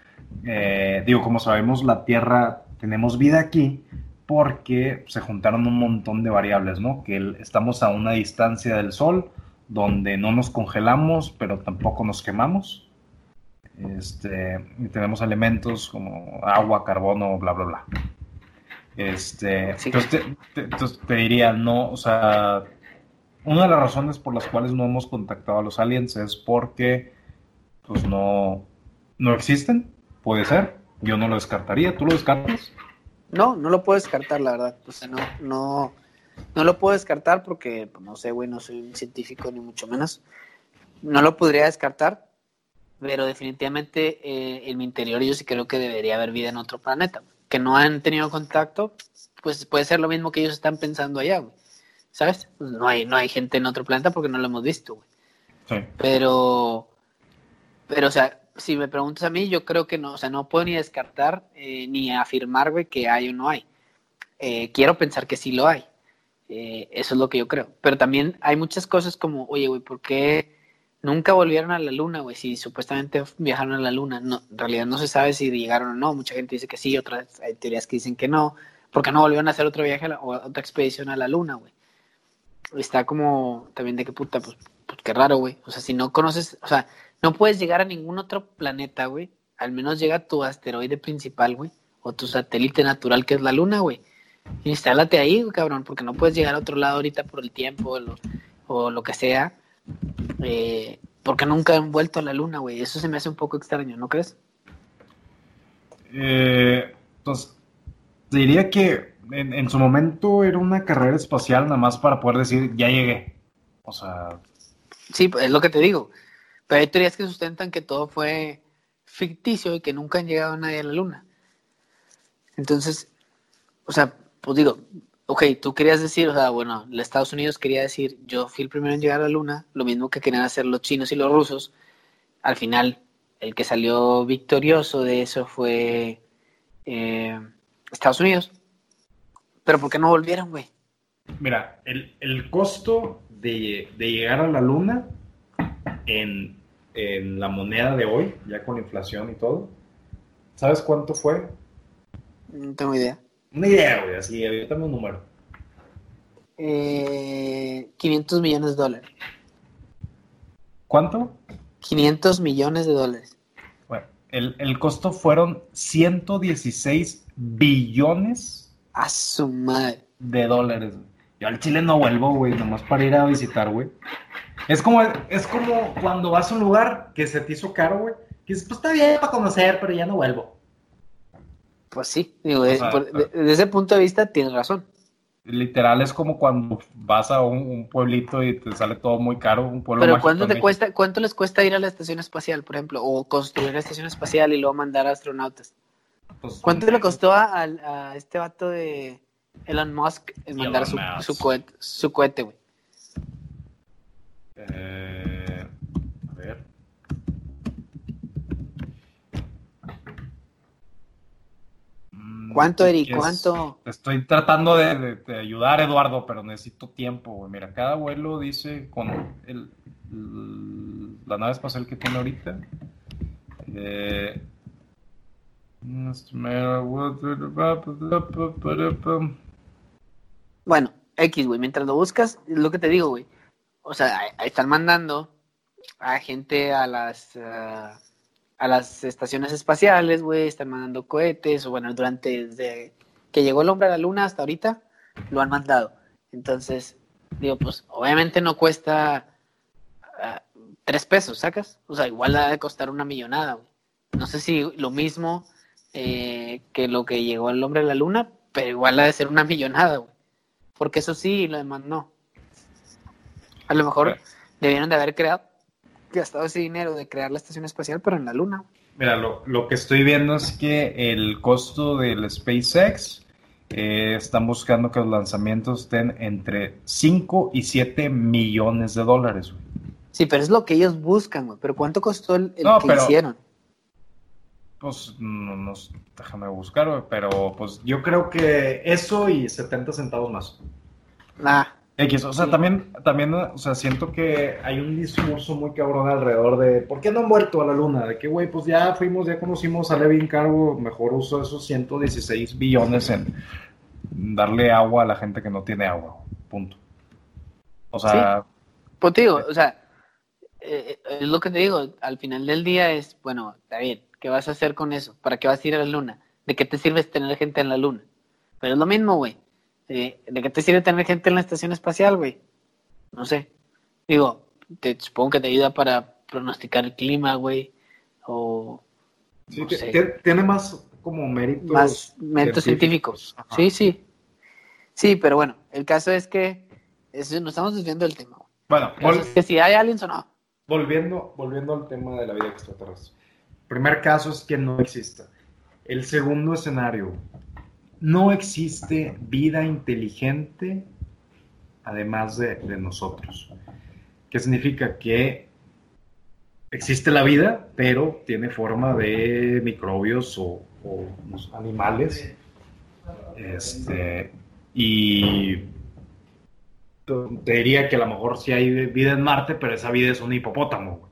Eh, digo, como sabemos, la Tierra, tenemos vida aquí porque se juntaron un montón de variables, ¿no? Que estamos a una distancia del Sol donde no nos congelamos, pero tampoco nos quemamos. Este, y tenemos elementos como agua, carbono, bla, bla, bla. Este, entonces, entonces te diría, no, o sea, una de las razones por las cuales no hemos contactado a los aliens es porque pues no, no existen, puede ser, yo no lo descartaría, ¿tú lo descartas? No, no lo puedo descartar, la verdad, o sea, no, no, no lo puedo descartar porque, pues, no sé, güey, no soy un científico ni mucho menos, no lo podría descartar, pero definitivamente eh, en mi interior yo sí creo que debería haber vida en otro planeta, que no han tenido contacto, pues puede ser lo mismo que ellos están pensando allá, güey. ¿sabes? Pues no hay, no hay gente en otro planeta porque no lo hemos visto, güey. Sí. Pero, pero, o sea, si me preguntas a mí, yo creo que no, o sea, no puedo ni descartar eh, ni afirmar, güey, que hay o no hay. Eh, quiero pensar que sí lo hay. Eh, eso es lo que yo creo. Pero también hay muchas cosas como, oye, güey, ¿por qué nunca volvieron a la luna, güey? Si supuestamente viajaron a la luna. No, en realidad no se sabe si llegaron o no. Mucha gente dice que sí, otras hay teorías que dicen que no. ¿Por qué no volvieron a hacer otro viaje o otra expedición a la luna, güey? está como también de qué puta, pues, pues, qué raro, güey. O sea, si no conoces, o sea, no puedes llegar a ningún otro planeta, güey. Al menos llega a tu asteroide principal, güey. O tu satélite natural, que es la luna, güey. Instálate ahí, cabrón, porque no puedes llegar a otro lado ahorita por el tiempo o lo, que sea. Eh, porque nunca han vuelto a la luna, güey. Eso se me hace un poco extraño, ¿no crees? Eh, pues diría que en, su momento era una carrera espacial nada más para poder decir, ya llegué. O sea... Sí, es lo que te digo. Pero hay teorías que sustentan que todo fue ficticio y que nunca han llegado nadie a la luna. Entonces, o sea, pues digo, ok, tú querías decir, o sea, bueno, los Estados Unidos quería decir, yo fui el primero en llegar a la luna, lo mismo que querían hacer los chinos y los rusos. Al final, el que salió victorioso de eso fue eh, Estados Unidos. Pero ¿por qué no volvieron, güey? Mira, el, costo de, llegar a la luna en, la moneda de hoy, ya con inflación y todo, ¿sabes cuánto fue? No tengo idea. Una idea, güey, así, ahorita un número. Eh, 500 millones de dólares. ¿Cuánto? 500 millones de dólares. Bueno, el, el costo fueron 116 billones a su madre. De dólares, Yo al Chile no vuelvo, güey, nomás para ir a visitar, güey. Es como, es como cuando vas a un lugar que se te hizo caro, güey. Que dices, pues está bien para conocer, pero ya no vuelvo. Pues sí, digo, desde ese punto de vista tienes razón. Literal es como cuando vas a un, pueblito y te sale todo muy caro, un pueblo Pero ¿cuánto, te cuesta, ¿cuánto les cuesta ir a la estación espacial, por ejemplo? O construir la estación espacial y luego mandar astronautas. Pues, ¿Cuánto le costó a, este vato de Elon Musk mandar su, su, cohete, su cohete, güey? Eh, a ver. Mm, ¿Cuánto, Eric? ¿Cuánto? Estoy tratando de, ayudar, Eduardo, pero necesito tiempo, güey. Mira, cada vuelo dice con el, la nave espacial que tiene ahorita. Eh, bueno, X, güey, mientras lo buscas, es lo que te digo, güey. O sea, están mandando a gente a las a las estaciones espaciales, güey, están mandando cohetes, o bueno, durante desde que llegó el hombre a la luna hasta ahorita, lo han mandado. Entonces, digo, pues obviamente no cuesta ah, tres pesos, ¿sacas? O sea, igual ha de costar una millonada, güey. No sé si lo mismo eh, que lo que llegó el hombre a la luna, pero igual ha de ser una millonada, güey. Porque eso sí, lo demás no. A lo mejor debieron de haber creado, gastado ese dinero de crear la estación espacial, pero en la luna. Mira, lo, lo que estoy viendo es que el costo del SpaceX eh, están buscando que los lanzamientos estén entre 5 y 7 millones de dólares. Güey. Sí, pero es lo que ellos buscan, güey. Pero ¿cuánto costó el, que hicieron? Pues no, no, déjame buscar, pero pues yo creo que eso y 70 centavos más. Nah. X, o sea, también, también, o sea, siento que hay un discurso muy cabrón alrededor de ¿por qué no han vuelto a la luna? De que, güey, pues ya fuimos, ya conocimos a Levin Cargo, mejor uso esos 116 billones en darle agua a la gente que no tiene agua, punto. O sea... Pues digo, o sea, eh, eh, es lo que te digo, al final del día es, bueno, está bien, ¿Qué vas a hacer con eso? ¿Para qué vas a ir a la luna? ¿De qué te sirve tener gente en la luna? Pero es lo mismo, güey. ¿De, qué te sirve tener gente en la estación espacial, güey? No sé. Digo, te, supongo que te ayuda para pronosticar el clima, güey. O. Sí, tiene más como méritos. Más méritos científicos. Sí, sí. Sí, pero bueno, el caso es que eso, nos estamos desviando del tema. Bueno, es que si hay aliens o no. Volviendo, volviendo al tema de la vida extraterrestre primer caso es que no exista. El segundo escenario, no existe vida inteligente además de, nosotros. ¿Qué significa? Que existe la vida, pero tiene forma de microbios o, animales. Este, y te diría que a lo mejor sí hay vida en Marte, pero esa vida es un hipopótamo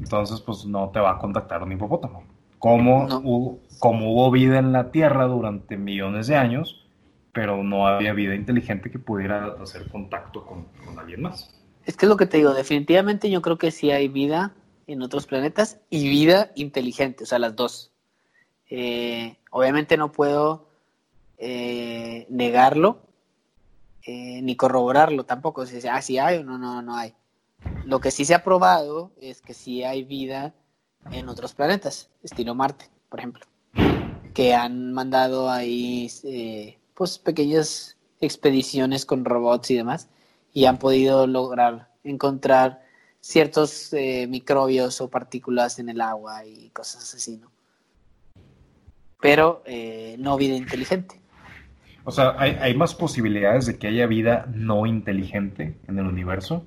entonces pues no te va a contactar un hipopótamo. Como, hubo, como hubo vida en la Tierra durante millones de años, pero no había vida inteligente que pudiera hacer contacto con, alguien más. Es que es lo que te digo, definitivamente yo creo que sí hay vida en otros planetas y vida inteligente, o sea, las dos. Eh, obviamente no puedo eh, negarlo eh, ni corroborarlo tampoco, si ah, sí hay o no, no, no hay. Lo que sí se ha probado es que sí hay vida en otros planetas, estilo Marte, por ejemplo, que han mandado ahí eh, pues pequeñas expediciones con robots y demás y han podido lograr encontrar ciertos eh, microbios o partículas en el agua y cosas así, ¿no? Pero eh, no vida inteligente. O sea, ¿hay, ¿hay más posibilidades de que haya vida no inteligente en el universo?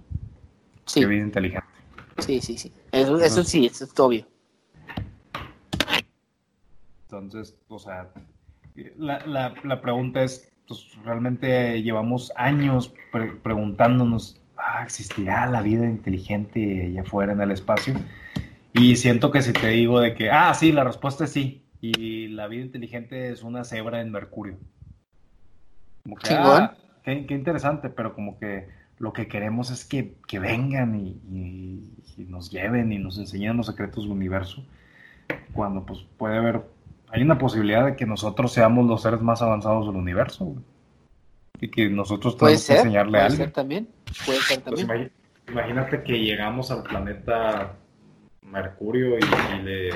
Sí. vida inteligente. Sí, sí, sí. Eso, eso sí, eso es obvio. Entonces, o sea, la, la, la pregunta es, pues realmente llevamos años preguntándonos, ah, ¿existirá la vida inteligente allá afuera en el espacio? Y siento que si te digo de que, ah, sí, la respuesta es sí, y la vida inteligente es una cebra en Mercurio. Como que, ah, qué, qué interesante, pero como que lo que queremos es que, vengan y, nos lleven y nos enseñen los secretos del universo, cuando pues puede haber, hay una posibilidad de que nosotros seamos los seres más avanzados del universo, y que nosotros tenemos que enseñarle a alguien. Ser también, puede ser también. imagínate que llegamos al planeta Mercurio y, le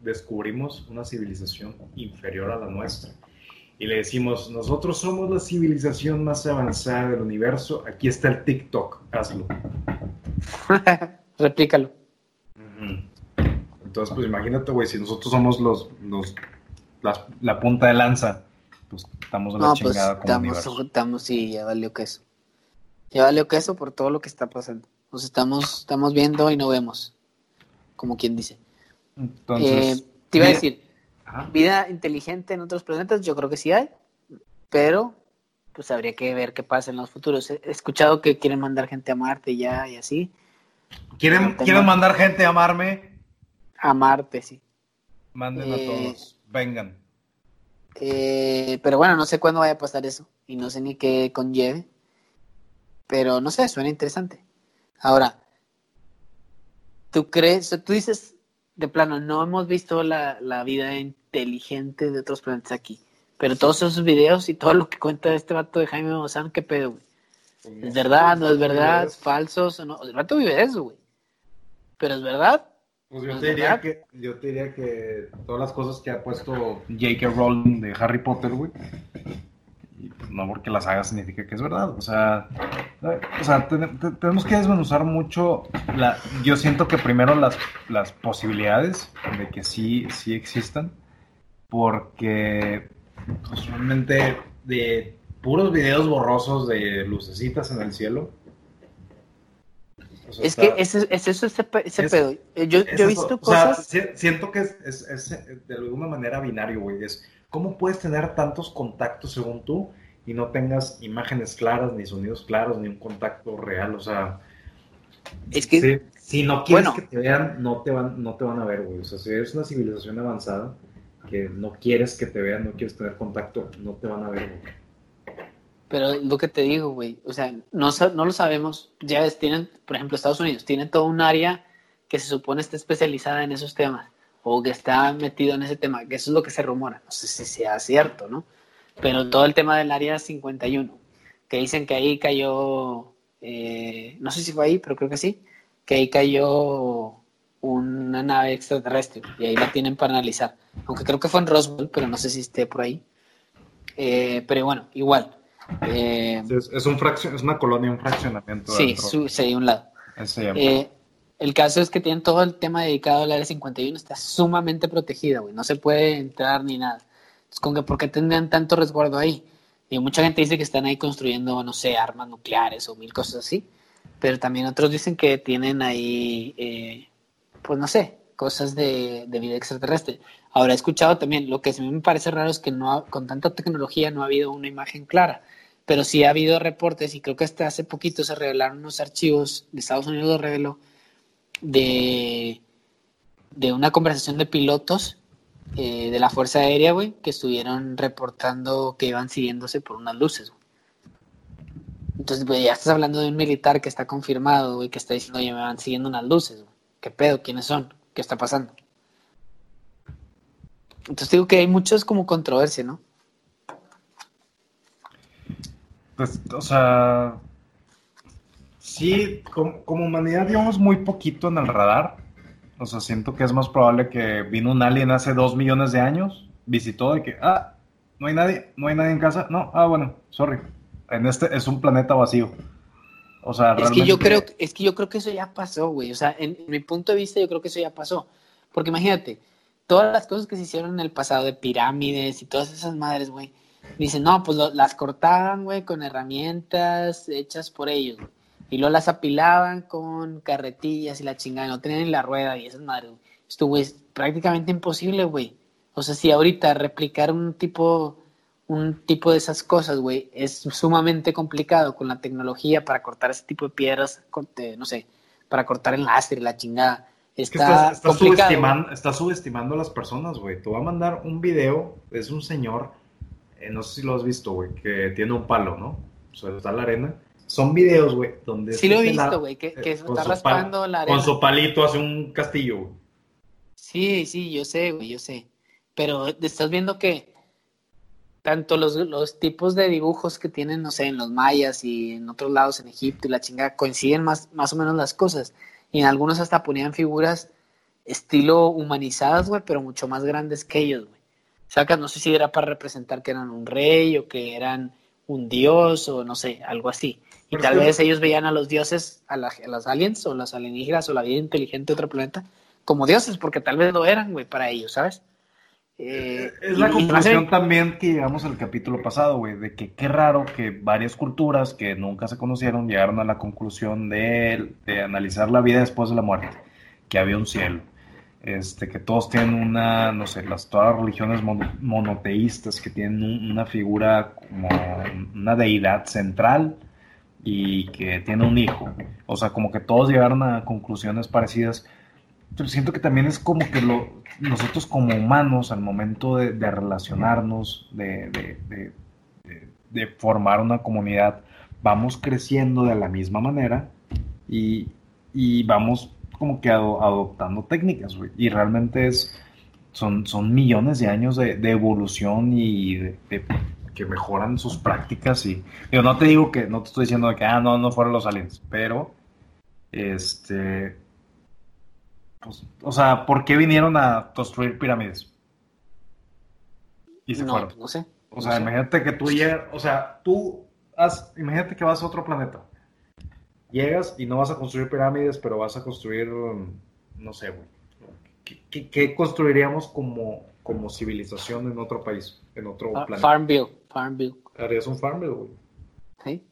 descubrimos una civilización inferior a la nuestra y le decimos, nosotros somos la civilización más avanzada del universo, aquí está el TikTok, hazlo. Replícalo. Entonces, pues imagínate, güey, si nosotros somos los, los la punta de lanza, pues estamos en la pues, chingada como estamos, estamos, sí, ya valió queso. Ya valió queso por todo lo que está pasando. Nos estamos, estamos viendo y no vemos, como quien dice. Entonces, eh, te iba a decir, vida inteligente en otros planetas, yo creo que sí hay, pero pues habría que ver qué pasa en los futuros. He escuchado que quieren mandar gente a Marte ya y así. ¿Quieren, ¿quieren mandar gente a amarme? A Marte, sí. Manden a eh, todos, vengan. Eh, pero bueno, no sé cuándo vaya a pasar eso y no sé ni qué conlleve. Pero no sé, suena interesante. Ahora, ¿tú crees, tú dices de plano, no hemos visto la, vida inteligente de otros planetas aquí, pero todos esos videos y todo lo que cuenta este vato de Jaime Maussan, ¿qué pedo, güey? Pues ¿Es verdad? ¿No es verdad? ¿Falsos o no? El vato vive eso, güey. Pero es verdad. Pues yo te, diría que, yo te diría que todas las cosas que ha puesto J.K. Rowling de Harry Potter, güey, no porque las haga significa que es verdad. O sea, o sea tenemos que desmenuzar mucho. La, yo siento que primero las, las posibilidades de que sí, sí existan, porque pues, realmente de puros videos borrosos de lucecitas en el cielo. es que es, es eso ese, pedo. Eh, yo, yo he visto cosas. siento que es, es, de alguna manera binario, güey. Es cómo puedes tener tantos contactos según tú y no tengas imágenes claras, ni sonidos claros, ni un contacto real. O sea, es que si, no quieres que te vean, no te van, no te van a ver, güey. O sea, si eres una civilización avanzada que no quieres que te vean, no quieres tener contacto, no te van a ver, güey. Pero lo que te digo, güey, o sea, no, no lo sabemos. Ya ves, tienen, por ejemplo, Estados Unidos, tienen todo un área que se supone está especializada en esos temas o que está metido en ese tema, que eso es lo que se rumora. No sé si sea cierto, ¿no? pero todo el tema del área 51, que dicen que ahí cayó, eh, no sé si fue ahí, pero creo que sí, que ahí cayó una nave extraterrestre y ahí la tienen para analizar. Aunque creo que fue en Roswell, pero no sé si esté por ahí. Eh, pero bueno, igual. Eh, es, un fracción, es una colonia, un fraccionamiento. Sí, sí, un lado. el caso es que tienen todo el tema dedicado al área 51, está sumamente protegida, güey. No se puede entrar ni nada con que por qué tendrían tanto resguardo ahí. Y mucha gente dice que están ahí construyendo, no sé, armas nucleares o mil cosas así, pero también otros dicen que tienen ahí, eh, pues no sé, cosas de, vida extraterrestre. Ahora he escuchado también, lo que a mí me parece raro es que no con tanta tecnología no ha habido una imagen clara, pero sí ha habido reportes y creo que hasta hace poquito se revelaron unos archivos, de Estados Unidos lo reveló, de, de una conversación de pilotos eh, de la Fuerza Aérea, güey, que estuvieron reportando que iban siguiéndose por unas luces, Entonces, pues ya estás hablando de un militar que está confirmado, güey, que está diciendo, oye, me van siguiendo unas luces, güey. ¿Qué pedo? ¿Quiénes son? ¿Qué está pasando? Entonces digo que hay muchos como controversia, ¿no? Pues, o sea, sí, como, como humanidad llevamos muy poquito en el radar. O sea, siento que es más probable que vino un alien hace dos millones de años, visitó y que, ah, no hay nadie, no hay nadie en casa. No, ah, bueno, sorry. En este es un planeta vacío. O sea, es que yo creo, es que yo creo que eso ya pasó, güey. O sea, en, mi punto de vista, yo creo que eso ya pasó. Porque imagínate, todas las cosas que se hicieron en el pasado de pirámides y todas esas madres, güey. Dicen, no, pues las cortaban, güey, con herramientas hechas por ellos, güey. Y luego las apilaban con carretillas y la chingada, no tenían ni la rueda y esas madres, Esto, güey, es prácticamente imposible, güey. O sea, si ahorita replicar un tipo, un tipo de esas cosas, güey, es sumamente complicado con la tecnología para cortar ese tipo de piedras, no sé, para cortar el láser y la chingada. Está es subestimando, está subestimando a las personas, güey. Te voy a mandar un video, es un señor, eh, no sé si lo has visto, güey, que tiene un palo, ¿no? O sea, está la arena son videos, güey, donde... Sí lo he visto, güey, que, que eh, está raspando la arena. Con su palito hace un castillo, güey. Sí, sí, yo sé, güey, yo sé. Pero estás viendo que tanto los, los, tipos de dibujos que tienen, no sé, en los mayas y en otros lados en Egipto y la chingada, coinciden más, más o menos las cosas. Y en algunos hasta ponían figuras estilo humanizadas, güey, pero mucho más grandes que ellos, güey. Sacas, no sé si era para representar que eran un rey o que eran un dios o no sé, algo así. Y tal vez ellos veían a los dioses, a, a las aliens o las alienígenas o la vida inteligente de otro planeta como dioses, porque tal vez lo eran, güey, para ellos, ¿sabes? Eh, es la conclusión también que llegamos al capítulo pasado, güey, de que qué raro que varias culturas que nunca se conocieron llegaron a la conclusión de, de analizar la vida después de la muerte, que había un cielo, este, que todos tienen una, no sé, las, todas las religiones monoteístas que tienen una figura como una deidad central y que tiene un hijo, o sea, como que todos llegaron a conclusiones parecidas siento que también es como que lo, nosotros como humanos, al momento de, relacionarnos, de, de, formar una comunidad, vamos creciendo de la misma manera y, y vamos como que adoptando técnicas. Y realmente es, son, son millones de años de, evolución y de, que mejoran sus prácticas. Y yo no te digo que, no te estoy diciendo que, ah, no, no fueron los aliens, pero este pues, o sea, ¿por qué vinieron a construir pirámides? Y se fueron. No sé. O sea, imagínate que tú llegas, o sea, tú, has, imagínate que vas a otro planeta. Llegas y no vas a construir pirámides, pero vas a construir, no sé, güey. ¿Qué, construiríamos como, como civilización en otro país, en otro planeta? Farmville, Farmville. Harías un Farmville, güey. Sí.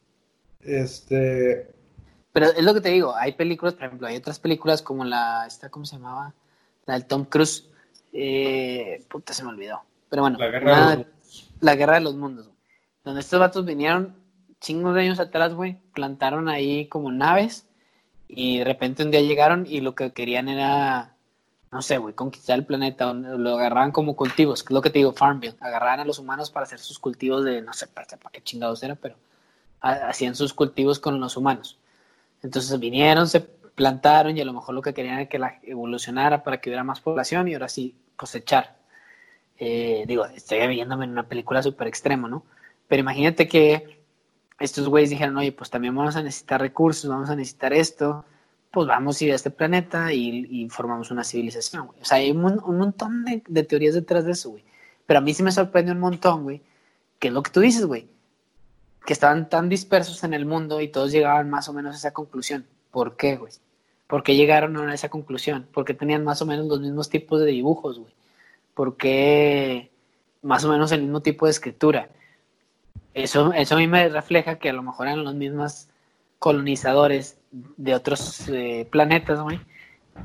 Este, pero es lo que te digo, hay películas, por ejemplo, hay otras películas como la, esta, ¿cómo se llamaba? La del Tom Cruise. Eh, puta, se me olvidó. Pero bueno, la guerra, de, los... la guerra de los mundos. Donde estos vatos vinieron chingos de años atrás, güey, plantaron ahí como naves y de repente un día llegaron y lo que querían era, no sé, güey, conquistar el planeta, lo agarraban como cultivos, que es lo que te digo, Farmville, agarraban a los humanos para hacer sus cultivos de, no sé, para, para qué chingados era, pero hacían sus cultivos con los humanos. Entonces vinieron, se plantaron y a lo mejor lo que querían era que la evolucionara para que hubiera más población y ahora sí cosechar. Eh, digo, estoy viéndome en una película súper extrema, ¿no? Pero imagínate que estos güeyes dijeron, oye, pues también vamos a necesitar recursos, vamos a necesitar esto, pues vamos a ir a este planeta y, formamos una civilización, güey. O sea, hay un, montón de, de, teorías detrás de eso, güey. Pero a mí sí me sorprende un montón, güey, que es lo que tú dices, güey que estaban tan dispersos en el mundo y todos llegaban más o menos a esa conclusión. ¿Por qué, güey? ¿Por qué llegaron a esa conclusión? Porque tenían más o menos los mismos tipos de dibujos, güey. ¿Por qué más o menos el mismo tipo de escritura? Eso, eso a mí me refleja que a lo mejor eran los mismos colonizadores de otros eh, planetas, güey,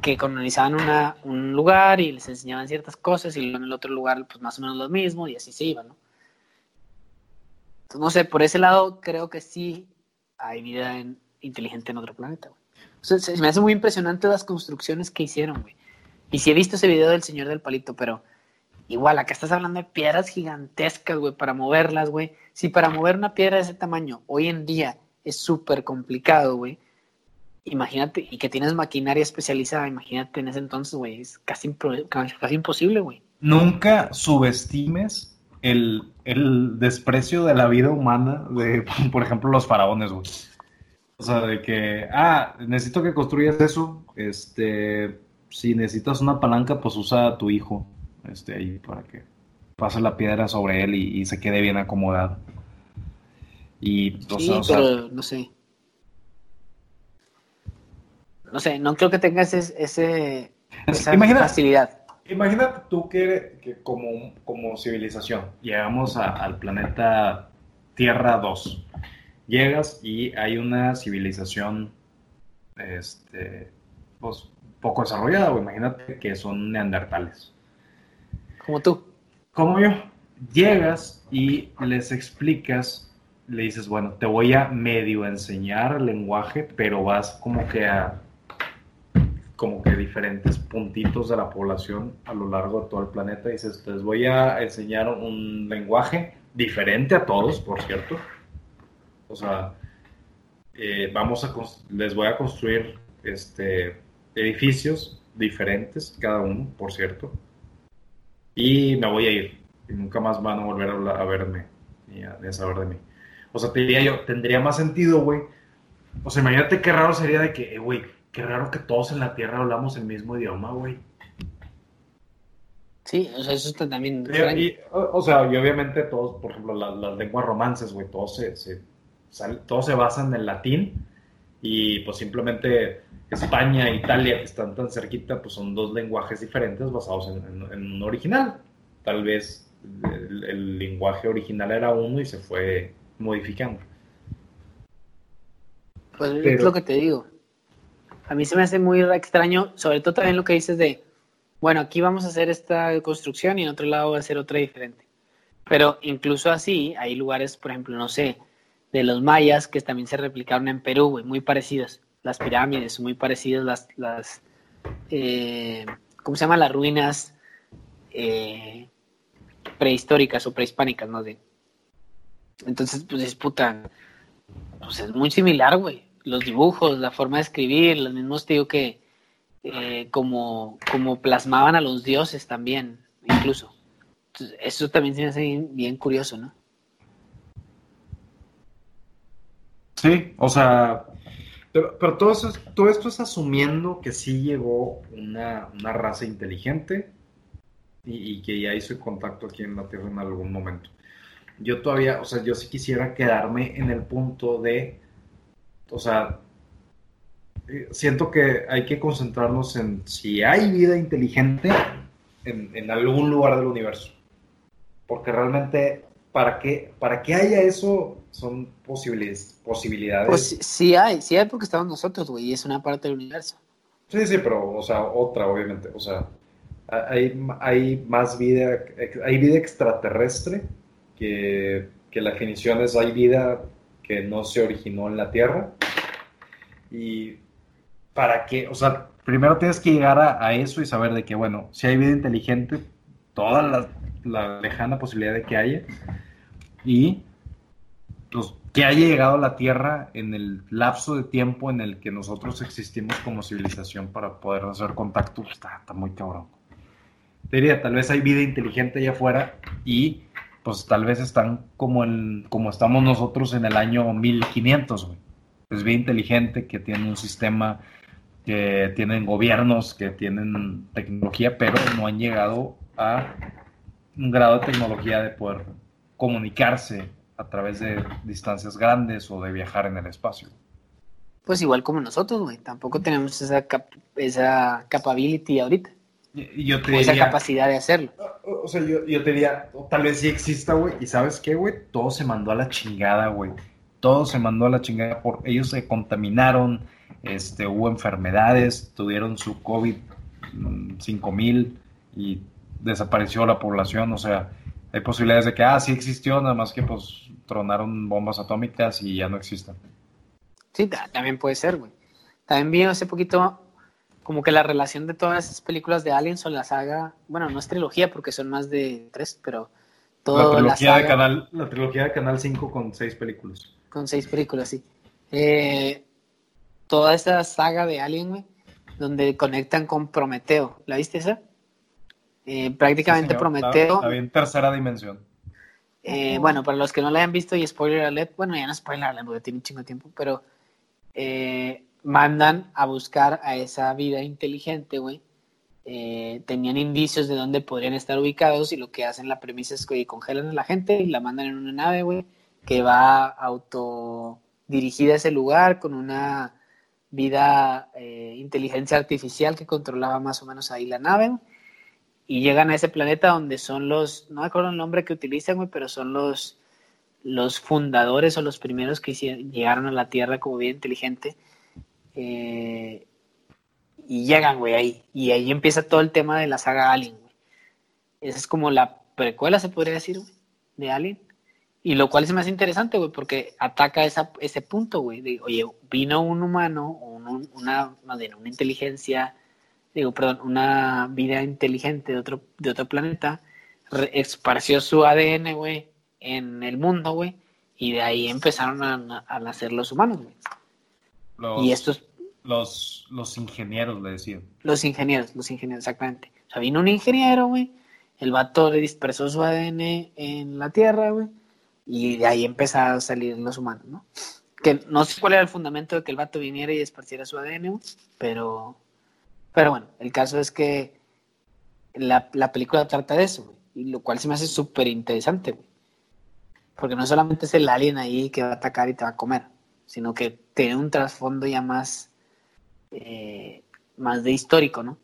que colonizaban una, un lugar y les enseñaban ciertas cosas y en el otro lugar pues más o menos lo mismo y así se iba, ¿no? No sé, por ese lado creo que sí hay vida inteligente en otro planeta, güey. Me hace muy impresionante las construcciones que hicieron, güey. Y sí he visto ese video del señor del palito, pero igual, acá estás hablando de piedras gigantescas, güey, para moverlas, güey. Si para mover una piedra de ese tamaño hoy en día es súper complicado, güey. Imagínate, y que tienes maquinaria especializada, imagínate en ese entonces, güey, es casi, casi imposible, güey. Nunca subestimes el, desprecio de la vida humana de, por ejemplo, los faraones, güey. O sea, de que, ah, necesito que construyas eso, este, si necesitas una palanca, pues usa a tu hijo, este, ahí para que pase la piedra sobre él y, se quede bien acomodado. Y, sí, pero no sé. No sé, no creo que tengas ese, esa facilidad. Imagínate tú que, que como, como, civilización llegamos al planeta Tierra 2. Llegas y hay una civilización este, pues, poco desarrollada, o imagínate que son neandertales. Como tú. Como yo. Llegas y les explicas, le dices, bueno, te voy a medio enseñar el lenguaje, pero vas como que a como que diferentes puntitos de la población a lo largo de todo el planeta. Y dices, les voy a enseñar un lenguaje diferente a todos, por cierto. O sea, eh, vamos a les voy a construir este, edificios diferentes, cada uno, por cierto. Y me voy a ir. Y nunca más van a volver a, verme ni a, saber de mí. O sea, te diría yo, tendría más sentido, güey. O sea, imagínate qué raro sería de que, eh, güey, Qué raro que todos en la Tierra hablamos el mismo idioma, güey. Sí, o sea, eso está también. o, sea, y obviamente todos, por ejemplo, las, lenguas romances, güey, todos se, se, todos se basan en el latín y pues simplemente España e Italia, que están tan cerquita, pues son dos lenguajes diferentes basados en, un original. Tal vez el, lenguaje original era uno y se fue modificando. Pues es lo que te digo. A mí se me hace muy extraño, sobre todo también lo que dices de bueno, aquí vamos a hacer esta construcción y en otro lado va a ser otra diferente. Pero incluso así, hay lugares, por ejemplo, no sé, de los mayas que también se replicaron en Perú, güey, muy parecidos. Las pirámides, muy parecidas, las, las eh, ¿cómo se llaman? Las ruinas eh, prehistóricas o prehispánicas, no sé. Entonces, pues es puta, pues es muy similar, güey. Los dibujos, la forma de escribir, los mismos, digo que eh, como, como plasmaban a los dioses también, incluso. eso también se me hace bien, curioso, ¿no? Sí, o sea, pero, todo, todo esto es asumiendo que sí llegó una, raza inteligente y, y, que ya hizo contacto aquí en la Tierra en algún momento. Yo todavía, o sea, yo sí quisiera quedarme en el punto de, o sea, siento que hay que concentrarnos en si hay vida inteligente en, algún lugar del universo. Porque realmente, para que, para que haya eso, son posibilidades. posibilidades. Pues sí hay, sí hay porque estamos nosotros, güey, y es una parte del universo. Sí, sí, pero, o sea, otra, obviamente. O sea, hay, hay más vida, hay vida extraterrestre que, que la definición es hay vida que no se originó en la Tierra. Y para que, o sea, primero tienes que llegar a, eso y saber de que, bueno, si hay vida inteligente, toda la, lejana posibilidad de que haya, y pues, que haya llegado a la Tierra en el lapso de tiempo en el que nosotros existimos como civilización para poder hacer contacto, pues, está, está muy cabrón. Te diría, tal vez hay vida inteligente allá afuera y pues tal vez están como, en, como estamos nosotros en el año 1500, güey. Es vida inteligente que tiene un sistema que tienen gobiernos, que tienen tecnología, pero no han llegado a un grado de tecnología de poder comunicarse a través de distancias grandes o de viajar en el espacio. Pues igual como nosotros, güey, tampoco tenemos esa, esa capability ahorita. Yo te esa capacidad de hacerlo. O sea, yo, yo te diría, tal vez sí exista, güey, y ¿sabes qué, güey? Todo se mandó a la chingada, güey. Todo se mandó a la chingada por ellos se contaminaron, este, hubo enfermedades, tuvieron su COVID 5000 mm, y desapareció la población, o sea, hay posibilidades de que, ah, sí existió, nada más que pues tronaron bombas atómicas y ya no existen. Sí, también puede ser, güey. También vi hace poquito como que la relación de todas esas películas de Aliens o la saga, bueno, no es trilogía porque son más de tres, pero todo la trilogía, de, canal, la trilogía de Canal 5 con seis películas. Con seis películas, sí. Eh, toda esa saga de Alien, güey, donde conectan con Prometeo. ¿La viste esa? Eh, prácticamente Prometeo. La, en tercera dimensión. Eh, bueno, para los que no la hayan visto y spoiler alert, bueno, ya no spoiler alert, porque tiene un chingo de tiempo, pero eh, mandan a buscar a esa vida inteligente, güey. tenían indicios de dónde podrían estar ubicados y lo que hacen la premisa es que congelan a la gente y la mandan en una nave, güey, que va auto dirigida a ese lugar con una vida, eh, inteligencia artificial que controlaba más o menos ahí la nave. Y llegan a ese planeta donde son los, no me acuerdo el nombre que utilizan, pero son los, los fundadores o los primeros que llegaron a la Tierra como vida inteligente. Eh, y llegan, güey, ahí. Y ahí empieza todo el tema de la saga Alien, güey. Esa es como la precuela, se podría decir, güey, de Alien. Y lo cual es más interesante, güey, porque ataca esa, ese punto, güey. De, oye, vino un humano, un, una, una inteligencia, digo, perdón, una vida inteligente de otro, de otro planeta, esparció su ADN, güey, en el mundo, güey, y de ahí empezaron a, a nacer los humanos, güey. y estos... Los, los ingenieros, le decían. Los ingenieros, los ingenieros, exactamente. O sea, vino un ingeniero, güey, el vato le dispersó su ADN en la Tierra, güey, y de ahí empezaron a salir los humanos, ¿no? Que no sé cuál era el fundamento de que el vato viniera y esparciera su ADN, pero, pero bueno, el caso es que la, la película trata de eso, y lo cual se me hace súper interesante, porque no solamente es el alien ahí que va a atacar y te va a comer, sino que tiene un trasfondo ya más, eh, más de histórico, ¿no?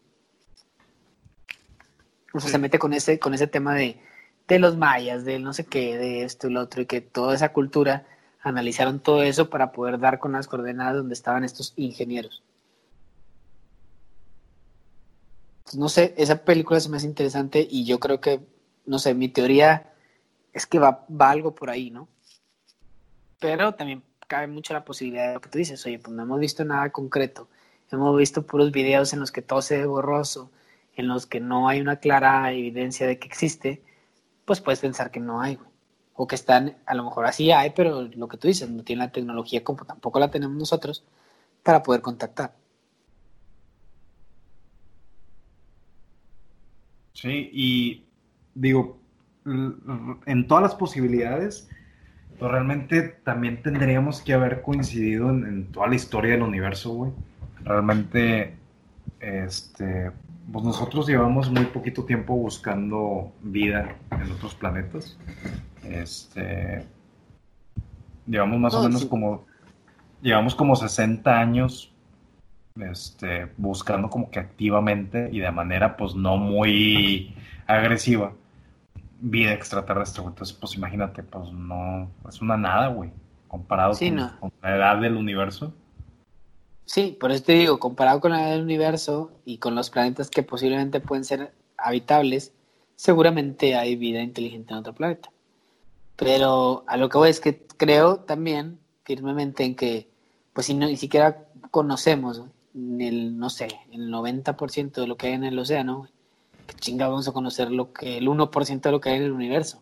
O sea, se mete con ese, con ese tema de, de los mayas, de no sé qué, de esto y otro, y que toda esa cultura analizaron todo eso para poder dar con las coordenadas donde estaban estos ingenieros. no sé, esa película se me hace interesante y yo creo que, no sé, mi teoría es que va, va algo por ahí, ¿no? Pero también cabe mucho la posibilidad de lo que tú dices, oye, pues no hemos visto nada concreto, hemos visto puros videos en los que todo se ve borroso, en los que no hay una clara evidencia de que existe, pues puedes pensar que no hay, O que están, a lo mejor así hay, pero lo que tú dices, no tiene la tecnología como tampoco la tenemos nosotros para poder contactar. Sí, y digo, en todas las posibilidades, pues realmente también tendríamos que haber coincidido en, toda la historia del universo, güey. Realmente, este, pues nosotros llevamos muy poquito tiempo buscando vida en otros planetas. Este, llevamos más o oh, menos como, llevamos como 60 años este, buscando como que activamente y de manera pues no muy agresiva vida extraterrestre, Entonces, pues imagínate, pues no, es una nada, güey, comparado con, la edad del universo. Sí, por eso te digo, comparado con la del universo y con los planetas que posiblemente pueden ser habitables, seguramente hay vida inteligente en otro planeta. Pero a lo que voy es que creo también firmemente en que, pues si no, ni siquiera conocemos el, no sé, el 90% de lo que hay en el océano, que chinga vamos a conocer lo que, el 1% de lo que hay en el universo.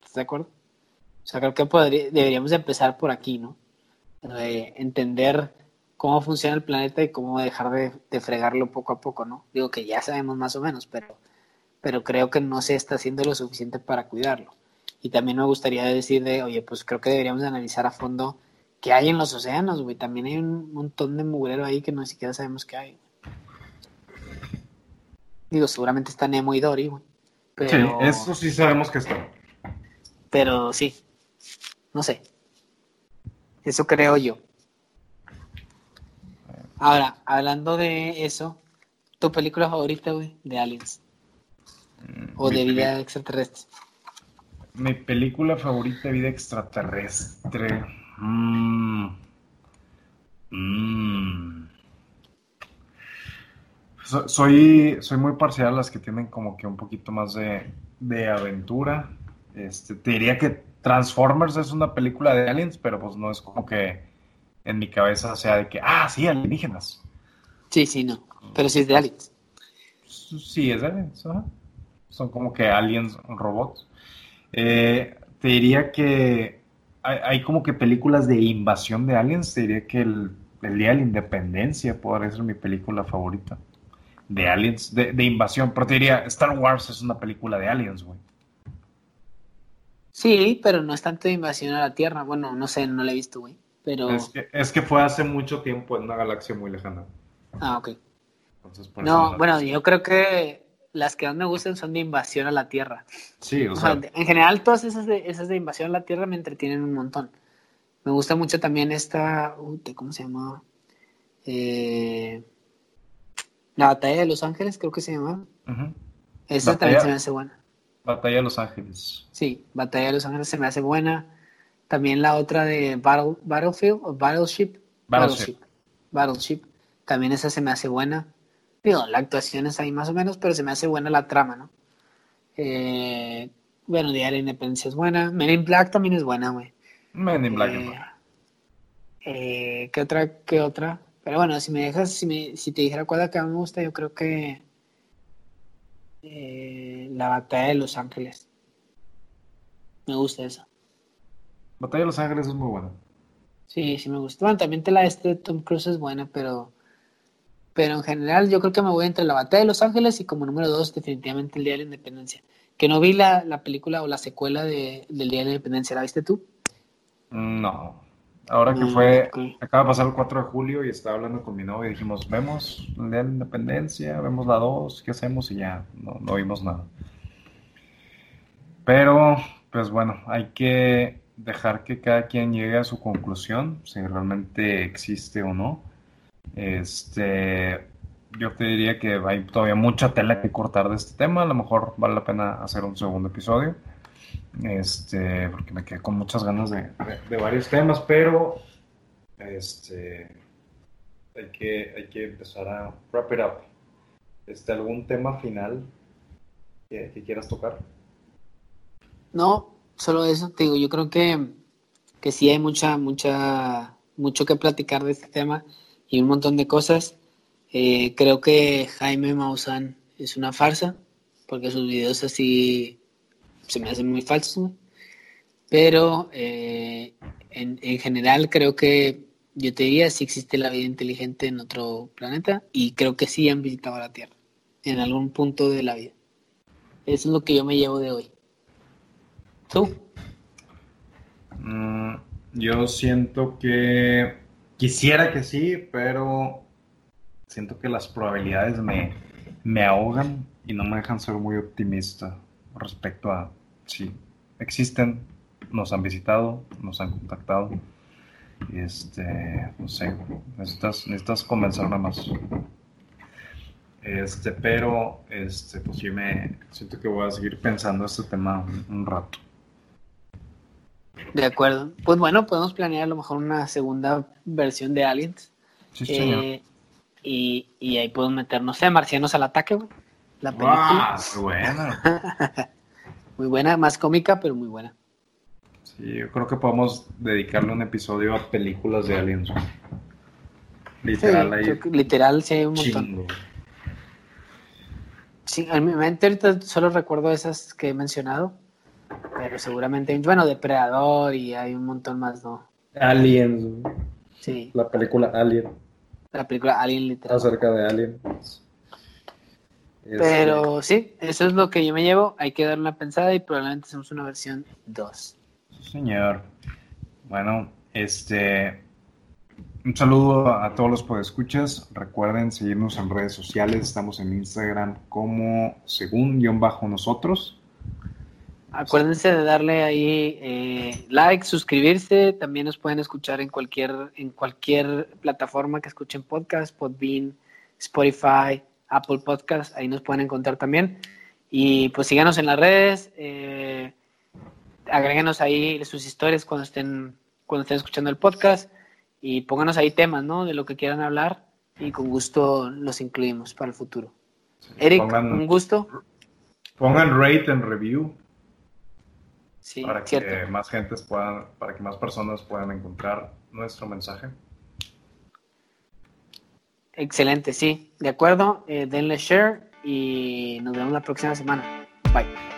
¿Estás de acuerdo? O sea, creo que deberíamos empezar por aquí, ¿no? De entender cómo funciona el planeta y cómo dejar de, fregarlo poco a poco, ¿no? Digo que ya sabemos más o menos, pero, pero creo que no se está haciendo lo suficiente para cuidarlo. Y también me gustaría decir de, oye, pues creo que deberíamos analizar a fondo que hay en los océanos, güey. También hay un montón de mugrero ahí que no siquiera sabemos qué hay. Digo, seguramente está Nemo y Dory, güey. Sí, eso sí sabemos que está. Pero sí, no sé. Eso creo yo. Ahora, hablando de eso, ¿tu película favorita, güey, de Aliens? ¿O de vida extraterrestre? Mi película favorita de vida extraterrestre. Mm. Mm. soy, soy muy parcial a las que tienen como que un poquito más de, aventura. Este, te diría que Transformers es una película de aliens, pero pues no es como que en mi cabeza sea de que, ah, sí, alienígenas. Sí, sí, no. Pero sí es de aliens. Sí, es de aliens. Son como que aliens robots. Eh, te diría que hay, como que películas de invasión de aliens. Diría que el, Día de la Independencia podría ser mi película favorita. De aliens, de, invasión. Pero te diría, Star Wars es una película de aliens, güey. Sí, pero no es tanto de invasión a la Tierra. Bueno, no sé, no la he visto, güey. Pero... Es que, es que fue hace mucho tiempo en una galaxia muy lejana. Ah, ok. no, bueno, yo creo que las que más me gustan son de invasión a la Tierra. Sí, o, sea, En general, todas esas de, esas de invasión a la Tierra me entretienen un montón. Me gusta mucho también esta. ¿Cómo se llamaba? Eh, la Batalla de Los Ángeles, creo que se llamaba. Esa también se me hace buena. Batalla de Los Ángeles. Sí, Batalla de Los Ángeles se me hace buena. También la otra de Battlefield o Battleship. Battleship. Battleship. También esa se me hace buena. Digo, la actuación es ahí más o menos, pero se me hace buena la trama, ¿no? Eh, bueno, Día de la Independencia es buena. Men in Black también es buena, güey. Men in Black eh, eh, ¿Qué otra? ¿Qué otra? Pero bueno, si me dejas, si, me, si te dijera cuál acá me gusta, yo creo que eh, la batalla de Los Ángeles. Me gusta esa. Batalla de Los Ángeles es muy buena. Sí, sí me gusta. Bueno, también te la este Tom Cruise es buena, pero pero en general yo creo que me voy entre la batalla de Los Ángeles y como número dos definitivamente el Día de la Independencia. Que no vi la, película o la secuela de, del Día de la Independencia, ¿la viste tú? No. Ahora que mm, fue, acaba de pasar el 4 de julio y estaba hablando con mi novio y dijimos, vemos el Día de la Independencia, vemos la 2, ¿qué hacemos? Y ya, no, no vimos nada. Pero, pues bueno, hay que dejar que cada quien llegue a su conclusión, si realmente existe o no. Este, yo te diría que hay todavía mucha tela que cortar de este tema, a lo mejor vale la pena hacer un segundo episodio este, porque me quedé con muchas ganas de, varios temas, pero este, hay que, hay que empezar a wrap it up. Este, ¿Algún tema final que, quieras tocar? No, solo eso, te digo, yo creo que, que sí hay mucha, mucha, mucho que platicar de este tema y un montón de cosas. Eh, creo que Jaime Maussan es una farsa, porque sus videos así se me hace muy falso, pero eh, en, en, general creo que yo te diría si existe la vida inteligente en otro planeta y creo que sí han visitado la Tierra en algún punto de la vida. Eso es lo que yo me llevo de hoy. ¿Tú? Mm, yo siento que quisiera que sí, pero siento que las probabilidades me, me ahogan y no me dejan ser muy optimista respecto a sí, existen, nos han visitado, nos han contactado. Este, no sé, necesitas, necesitas convencerme más. Este, pero, este, pues sí me siento que voy a seguir pensando este tema un, rato. De acuerdo. Pues bueno, podemos planear a lo mejor una segunda versión de Aliens. Sí, eh, y, y, ahí podemos meter, no sé, Marcianos al ataque, güey. La película. ¡Wow! Bueno. Muy buena, más cómica, pero muy buena. Sí, yo creo que podemos dedicarle un episodio a películas de aliens. Literal, ahí. Literal, sí, hay un montón. Sí, en mi mente ahorita solo recuerdo esas que he mencionado, pero seguramente, bueno, Depredador y hay un montón más, ¿no? Aliens. Sí. La película Alien. La película Alien, literal. Acerca de Alien. Pero sí, eso es lo que yo me llevo. Hay que dar una pensada y probablemente hacemos una versión 2. señor. Bueno, este. Un saludo a todos los podescuchas. Recuerden seguirnos en redes sociales. Estamos en Instagram como según-nosotros. Acuérdense de darle ahí eh, like, suscribirse. También nos pueden escuchar en cualquier, en cualquier plataforma que escuchen podcast, Podbean, Spotify, Apple Podcast, ahí nos pueden encontrar también. Y pues síganos en las redes, eh, agréguenos ahí sus historias cuando estén, cuando estén escuchando el podcast y pónganos ahí temas, ¿no? De lo que quieran hablar y con gusto los incluimos para el futuro. Eric, un gusto. Pongan rate en review. Sí, para que más gente puedan, para que más personas puedan encontrar nuestro mensaje. Excelente, sí. De acuerdo. Eh, denle share y nos vemos la próxima semana. Bye.